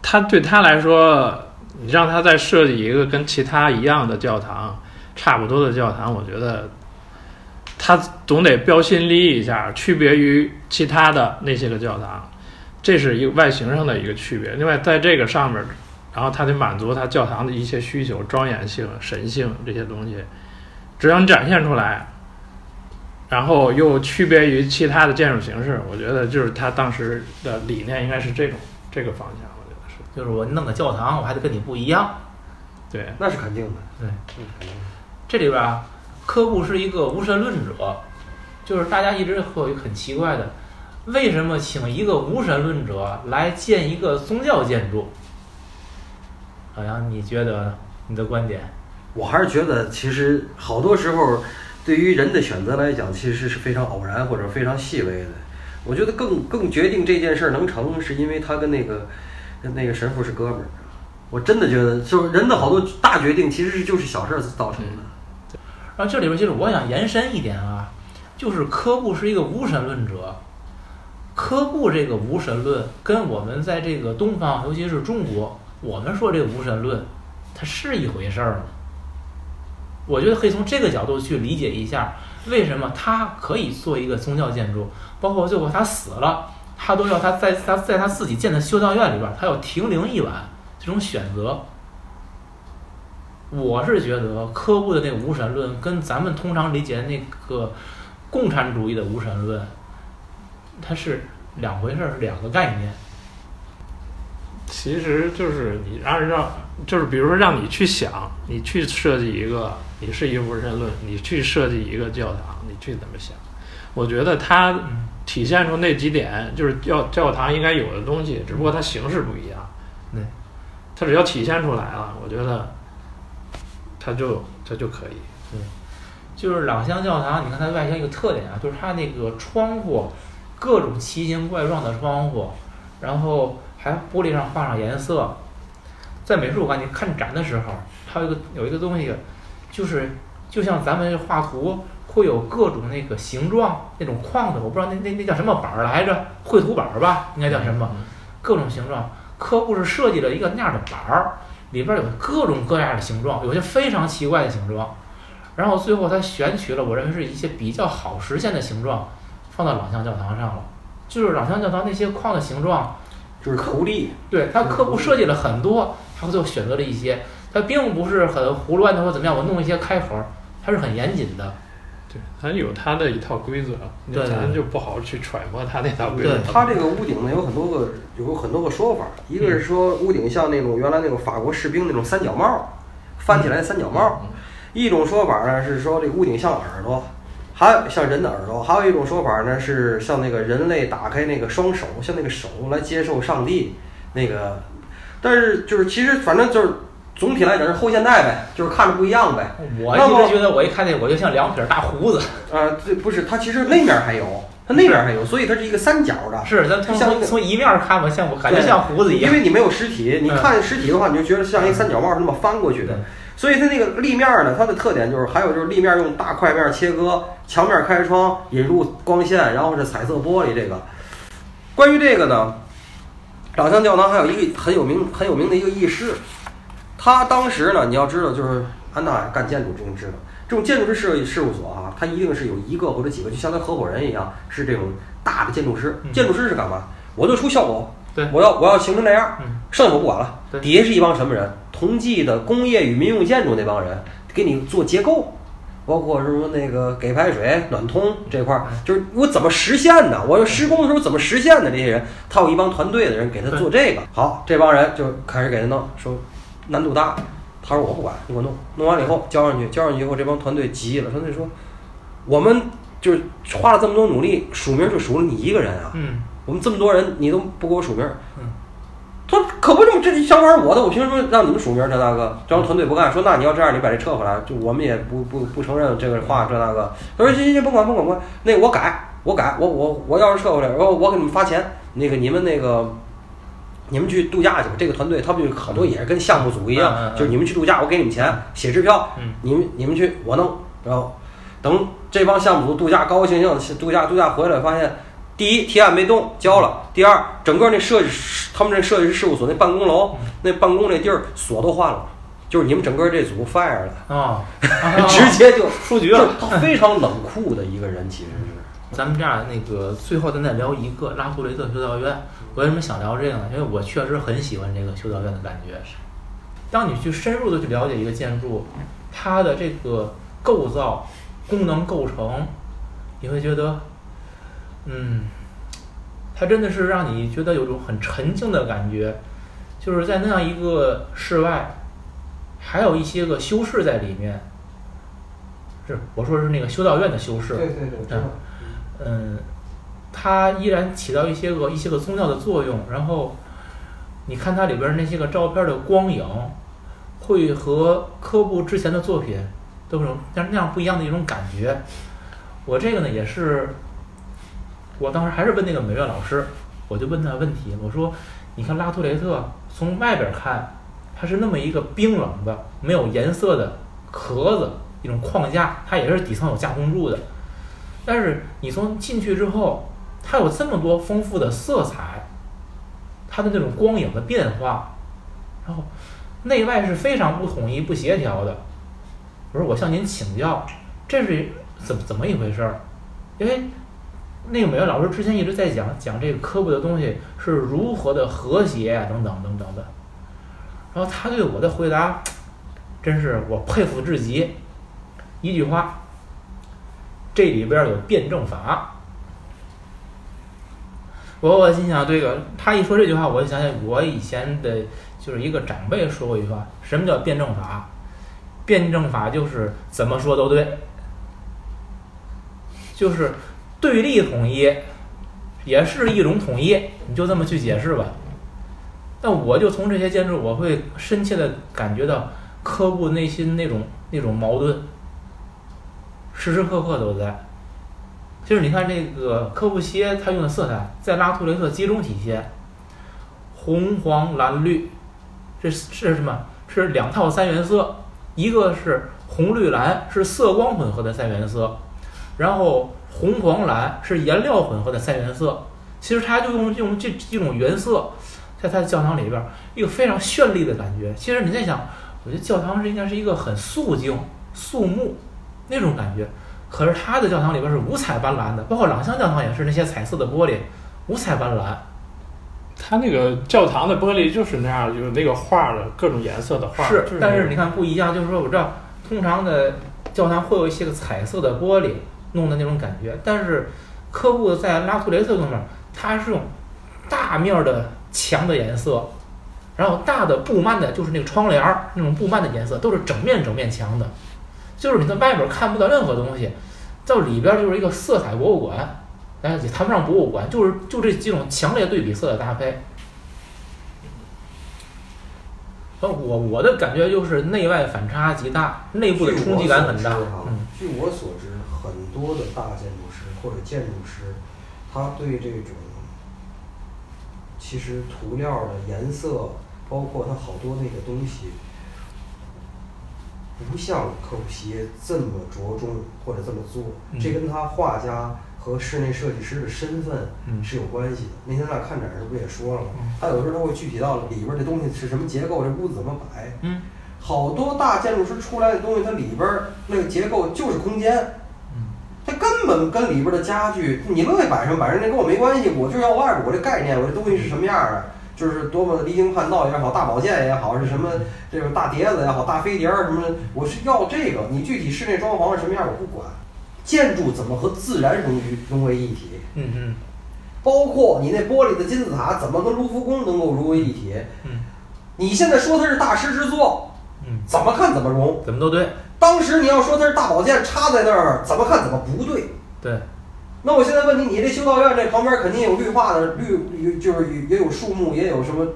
他对他来说，你让他再设计一个跟其他一样的教堂，差不多的教堂，我觉得他总得标新立异一下，区别于其他的那些个教堂，这是一个外形上的一个区别。另外，在这个上面，然后他得满足他教堂的一些需求，庄严性、神性这些东西。只要你展现出来，然后又区别于其他的建筑形式，我觉得就是他当时的理念应该是这种这个方向，我觉得是就是我弄个教堂，我还得跟你不一样。对。那是肯定的。对，嗯，肯定的。这里边啊，科布是一个无神论者，就是大家一直会有一个很奇怪的，为什么请一个无神论者来建一个宗教建筑？好像你觉得你的观点？我还是觉得，其实好多时候，对于人的选择来讲，其实是非常偶然或者非常细微的。我觉得更更决定这件事儿能成，是因为他跟那个跟那个神父是哥们儿。我真的觉得，就是人的好多大决定，其实是就是小事儿造成的。然后这里边其实我想延伸一点啊，就是科布是一个无神论者。科布这个无神论跟我们在这个东方，尤其是中国，我们说这个无神论，它是一回事儿吗？我觉得可以从这个角度去理解一下，为什么他可以做一个宗教建筑，包括最后他死了，他都要他在他在他自己建的修道院里边，他要停灵一晚，这种选择。我是觉得科布的那个无神论跟咱们通常理解的那个共产主义的无神论，它是两回事儿，是两个概念。其实就是你按照，就是比如说让你去想，你去设计一个，你是一个无神论，你去设计一个教堂，你去怎么想？我觉得它嗯体现出那几点，就是教教堂应该有的东西，只不过它形式不一样。对，它只要体现出来了，我觉得它就它就可以。就是朗香教堂，你看它外形一个特点啊，就是它那个窗户，各种奇形怪状的窗户，然后还玻璃上画上颜色。在美术馆你看展的时候，它有一个有一个东西，就是就像咱们画图会有各种那个形状那种框子，我不知道那那那叫什么板儿来着，绘图板儿吧，应该叫什么？各种形状。客户是设计了一个那样的板儿，里边儿有各种各样的形状，有些非常奇怪的形状。然后最后他选取了我认为是一些比较好实现的形状，放到朗香教堂上了。就是朗香教堂那些框的形状，就是图例，对他科布设计了很多，他最后选择了一些，他并不是很胡乱的或怎么样，我弄一些开口，他是很严谨的。对，它有它的一套规则，咱就不好去揣摩它那套规则。对。它这个屋顶呢有很多个有很多个说法，一个是说屋顶像那种原来那个法国士兵那种三角帽，翻起来的三角帽；一种说法呢是说这个屋顶像耳朵，还有像人的耳朵；还有一种说法呢是像那个人类打开那个双手，像那个手来接受上帝那个。但是就是其实反正就是总体来讲是后现代呗，就是看着不一样呗。我一直觉得我一看那我就像两撇大胡子，啊，这不是它其实那面还有，它那面还有，所以它是一个三角的。是咱从像从从一面看吧，像我感觉像胡子一样。因为你没有实体，你嗯看实体的话，你就觉得像一个三角帽是那么翻过去的。所以它那个立面呢，它的特点就是还有就是立面用大块面切割，墙面开窗引入光线，然后是彩色玻璃。这个关于这个呢，朗香教堂还有一个很有名很有名的一个轶事，他当时呢，你要知道就是安娜干建筑这种知道，这种建筑师设事务所啊，他一定是有一个或者几个，就像他合伙人一样，是这种大的建筑师。嗯建筑师是干嘛？我就出效果，对我要我要形成那样，嗯剩下我不管了。对底下是一帮什么人？同济的工业与民用建筑那帮人，给你做结构，包括什么那个给排水、暖通这块儿嗯，就是我怎么实现的？我施工的时候怎么实现的？这些人，他有一帮团队的人给他做这个。好，这帮人就开始给他弄，说难度大。他说我不管，你给我弄。弄完了以后交上去，交上去以后，这帮团队急了，团队说我们就是花了这么多努力，署名就署了你一个人啊。嗯，我们这么多人，你都不给我署名儿。嗯他说可不这么，这想法是我的，我凭什么让你们署名儿？这大哥，然后团队不干，说那你要这样，你把这撤回来，就我们也不不不承认这个话，这大哥。他说行行行，甭管甭管甭管，那个我改，我改，我我我要是撤回来，然后我给你们发钱，那个你们那个。你们去度假去吧，这个团队他们就好多也是跟项目组一样，就是你们去度假，我给你们钱，写支票，嗯。你们你们去，我弄，然后等这帮项目组度假高高兴兴地度假度假回来，发现第一提案没动交了，第二整个那设计师他们这设计师事务所那办公楼那办公那地儿锁都换了，就是你们整个这组 fire 了，啊，直接就出局了。就他非常冷酷的一个人，其实。是。咱们这样，那个最后咱再聊一个拉图雷特修道院。为什么想聊这个呢？因为我确实很喜欢这个修道院的感觉。当你去深入的去了解一个建筑，它的这个构造、功能构成，你会觉得，嗯，它真的是让你觉得有种很沉静的感觉，就是在那样一个室外，还有一些个修饰在里面。是我说是那个修道院的修饰，对对对，知道嗯，它依然起到一些个一些个宗教的作用。然后，你看它里边那些个照片的光影，会和科布之前的作品都有种那那样不一样的一种感觉。我这个呢也是，我当时还是问那个美院老师，我就问他问题，我说：“你看拉图雷特从外边看，它是那么一个冰冷的、没有颜色的壳子，一种框架，它也是底层有加工柱的。但是你从进去之后，它有这么多丰富的色彩，它的那种光影的变化，然后内外是非常不统一、不协调的。我说我向您请教，这是怎么怎么一回事儿？因为那个美院老师之前一直在讲讲这个科布的东西是如何的和谐啊，等等等等的。然后他对我的回答，真是我佩服至极。一句话，这里边有辩证法。我我心想，这个他一说这句话，我就想起我以前的就是一个长辈说过一句话：什么叫辩证法？辩证法就是怎么说都对，就是对立统一也是一种统一，你就这么去解释吧。但我就从这些建筑，我会深切的感觉到科布内心那种那种矛盾，时时刻刻都在。就是你看这个科布西耶他用的色彩，在拉图雷特集中体现，红黄蓝绿，这是什么？是两套三原色，一个是红绿蓝，是色光混合的三原色，然后红黄蓝是颜料混合的三原色。其实他就用用这几种原色。在他的教堂里边，一个非常绚丽的感觉。其实你在想，我觉得教堂是应该是一个很肃静、肃穆那种感觉。可是他的教堂里边是五彩斑斓的，包括朗香教堂也是那些彩色的玻璃，五彩斑斓。他那个教堂的玻璃就是那样，有那个画的各种颜色的画。是，但是你看不一样，就是说我知道，通常的教堂会有一些个彩色的玻璃弄的那种感觉，但是科布在拉图雷特那面，他是用大面的。墙的颜色，然后大的布幔的，就是那个窗帘儿那种布幔的颜色，都是整面整面墙的，就是你在外边看不到任何东西，到里边就是一个色彩博物馆，哎，也谈不上博物馆，就是就这几种强烈对比色的搭配。呃，我我的感觉就是内外反差极大，内部的冲击感很大。嗯，据我所知，很多的大建筑师或者建筑师，他对这种。其实涂料的颜色，包括它好多那个东西，不像科布西耶这么着重或者这么做。这跟他画家和室内设计师的身份是有关系的。那天咱俩看展时不也说了吗？他有时候他会具体到里边这东西是什么结构，这屋子怎么摆。好多大建筑师出来的东西，它里边那个结构就是空间。它根本跟里边的家具，你乐意摆什么摆什么，那跟我没关系。我就要外边我这概念，我这东西是什么样的，就是多么离经叛道也好，大宝剑也好，是什么这个大碟子也好，大飞碟儿什么的，我是要这个。你具体室内装潢是什么样我不管，建筑怎么和自然融于融为一体？嗯嗯。包括你那玻璃的金字塔怎么跟卢浮宫能够融为一体？嗯。你现在说它是大师之作，嗯，怎么看怎么融，怎么都对。当时你要说它是大宝剑插在那儿，怎么看怎么不对。对。那我现在问你，你这修道院这旁边肯定有绿化的绿，就是也有树木，也有什么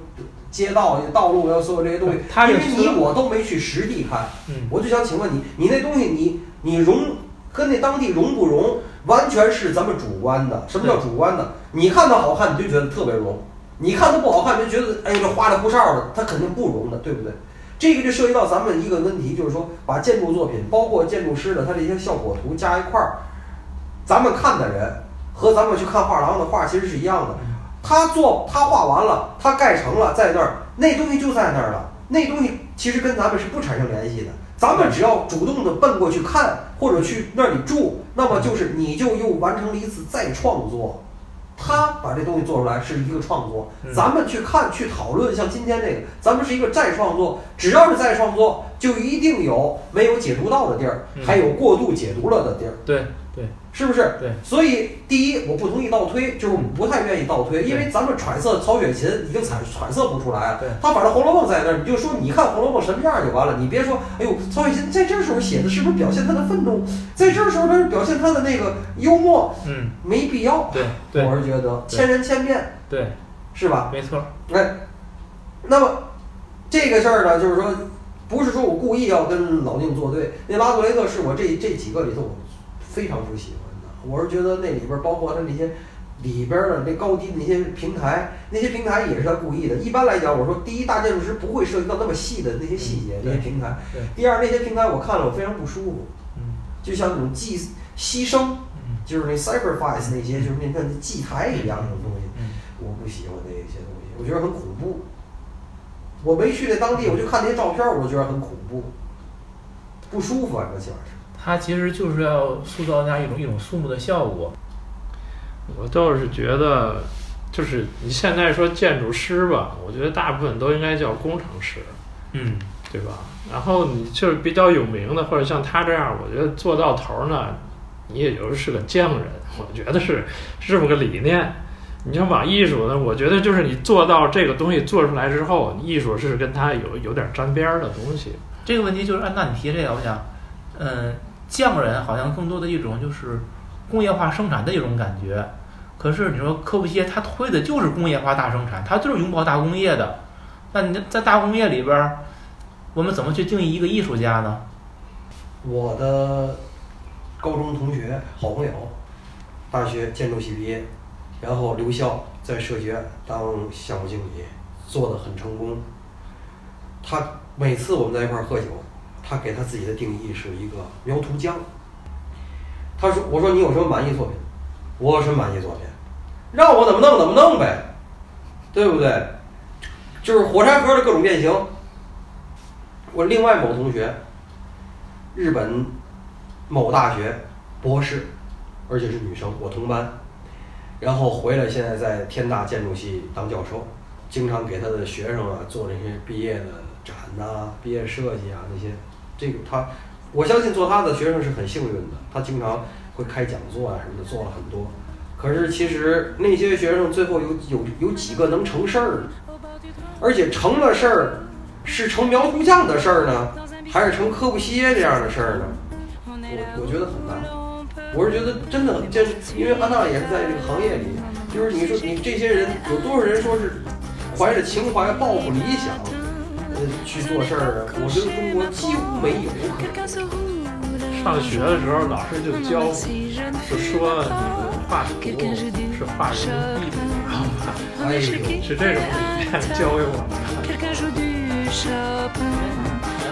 街道、道路，要所有这些东西。因为你我都没去实地看，我就想请问你，你那东西你你融跟那当地融不融，完全是咱们主观的。什么叫主观的？你看它好看，你就觉得特别融；你看它不好看，就觉得哎这花里胡哨的，它肯定不融的，对不对？这个就涉及到咱们一个问题，就是说把建筑作品，包括建筑师的他这些效果图加一块儿，咱们看的人和咱们去看画廊的画其实是一样的。他做他画完了，他盖成了，在那儿，那东西就在那儿了。那东西其实跟咱们是不产生联系的。咱们只要主动的奔过去看，或者去那里住，那么就是你就又完成了一次再创作。他把这东西做出来是一个创作，咱们去看去讨论，像今天这个，咱们是一个再创作。只要是再创作，就一定有没有解读到的地儿，还有过度解读了的地儿。对对。是不是？对，所以第一，我不同意倒推，就是我们不太愿意倒推，因为咱们揣测曹雪芹已经揣揣测不出来。对，他反正《红楼梦》在那儿，你就说你看《红楼梦》什么样就完了，你别说，哎呦，曹雪芹在这时候写的是不是表现他的愤怒？在这时候他是表现他的那个幽默？嗯，没必要。对，对，我是觉得千人千面。对，是吧？没错。哎，那么这个事儿呢，就是说，不是说我故意要跟老宁作对。那拉格雷特是我这这几个里头我非常不喜欢的。我是觉得那里边包括它那些里边的那高低的那些平台，那些平台也是他故意的。一般来讲，我说第一，大建筑师不会涉及到那么细的那些细节，那些平台。第二，那些平台我看了我非常不舒服。嗯。就像那种祭牺牲，就是那 sacrifice 那些，就是那那祭台一样那种东西。嗯。我不喜欢那些东西，我觉得很恐怖。我没去那当地，我就看那些照片，我就觉得很恐怖，不舒服啊，这起码是。它其实就是要塑造那样一种一种肃穆的效果。我倒是觉得，就是你现在说建筑师吧，我觉得大部分都应该叫工程师，嗯，对吧？然后你就是比较有名的，或者像他这样，我觉得做到头呢，你也就是个匠人。我觉得是是这么个理念。你像往艺术呢，我觉得就是你做到这个东西做出来之后，艺术是跟它有有点沾边儿的东西。这个问题就是按照你提这个，我想，嗯，匠人好像更多的一种就是工业化生产的一种感觉。可是你说科布西耶他推的就是工业化大生产，他就是拥抱大工业的。那你在大工业里边，我们怎么去定义一个艺术家呢？我的高中同学、好朋友，大学建筑系毕业，然后留校在设计院当项目经理，做得很成功。他每次我们在一块儿喝酒，他给他自己的定义是一个描图匠。他说：“我说你有什么满意作品？我有什么满意作品？让我怎么弄怎么弄呗，对不对？就是火柴盒的各种变形。”我另外某同学，日本某大学博士，而且是女生，我同班。然后回来，现在在天大建筑系当教授，经常给他的学生啊做那些毕业的展呐、毕业设计啊那些。这个他，我相信做他的学生是很幸运的，他经常会开讲座啊什么的，做了很多。可是其实那些学生最后有有有几个能成事儿？而且成了事儿，是成苗图匠的事儿呢，还是成科布西耶这样的事儿呢？我我觉得很难。我是觉得真的，就因为安娜也是在这个行业里，就是你说你这些人有多少人说是怀着情怀、抱负、理想，去做事儿的？我觉得中国几乎没有。上学的时候，老师就教，就说你们画图是画人，哎呦，是这种教给我们的。Quelqu'un joue du Chopin.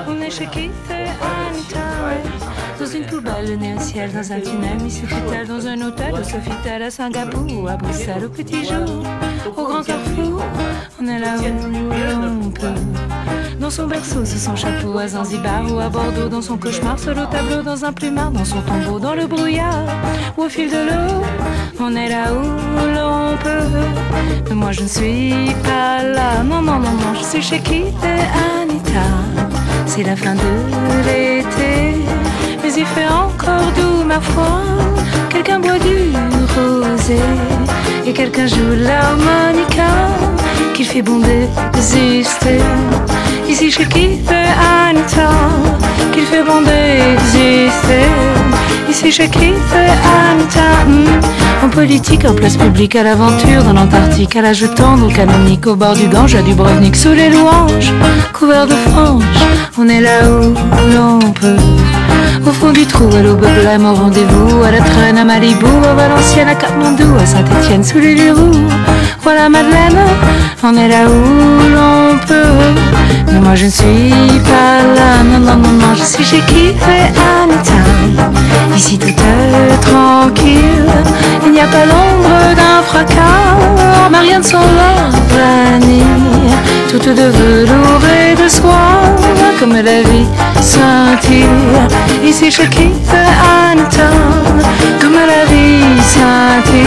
On est chez Keith et Anita, ouais. Dans une poubelle né au ciel, dans un tunnel, Miss-Hôpital, dans un hôtel, au Sofitel, à Singapour, à Bruxelles, au petit jour, au grand carrefour. On est là où l'on peut. Dans son berceau, sous son chapeau, à Zanzibar ou à Bordeaux, dans son cauchemar, seul au tableau, dans un plumard, dans son tombeau, dans le brouillard, ou au fil de l'eau. On est là où l'on peut. Mais moi je ne suis pas là. Non, non, non, non, je suis chez Kit et Anita. C'est la fin de l'été. Mais il fait encore doux, ma foi. Quelqu'un boit du rosé. Et quelqu'un joue l'harmonica. Qu'il fait bon d'exister. Ici Kit et Anita. Qu'il fait bon d'exister. Ici Kit et Anita. hmm. En politique, en place publique, à l'aventure, dans l'Antarctique, à l'âge tendre, au canonique, au bord du Gange, à Dubrovnik, sous les louanges, couvert de franges, on est là où l'on peut. Au fond du trou, à l'aube blême, au rendez-vous, à la traîne, à Malibu, à Valenciennes, à Katmandou, à Saint-Étienne, sous les Liroux, voilà Madeleine, on est là où l'on peut. Mais moi je ne suis pas là, non, non, non, non, je suis chez Keith et Anita. Ici tout est tranquille, il n'y a pas l'ombre d'un fracas, rien de son vanille, toute de velours et de soie, comme la vie scintille. Ici chez Keith et Anita, comme la vie scintille.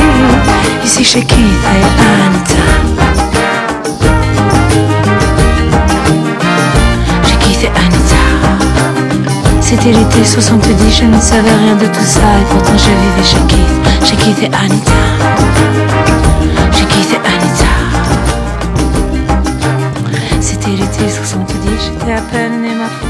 Ici chez Keith et Anita. Et Anita. C'était l'été 70, je ne savais rien de tout ça et pourtant je vivais Keith, chez Keith et Anita. Keith et Anita. C'était l'été 70, j'étais à peine née ma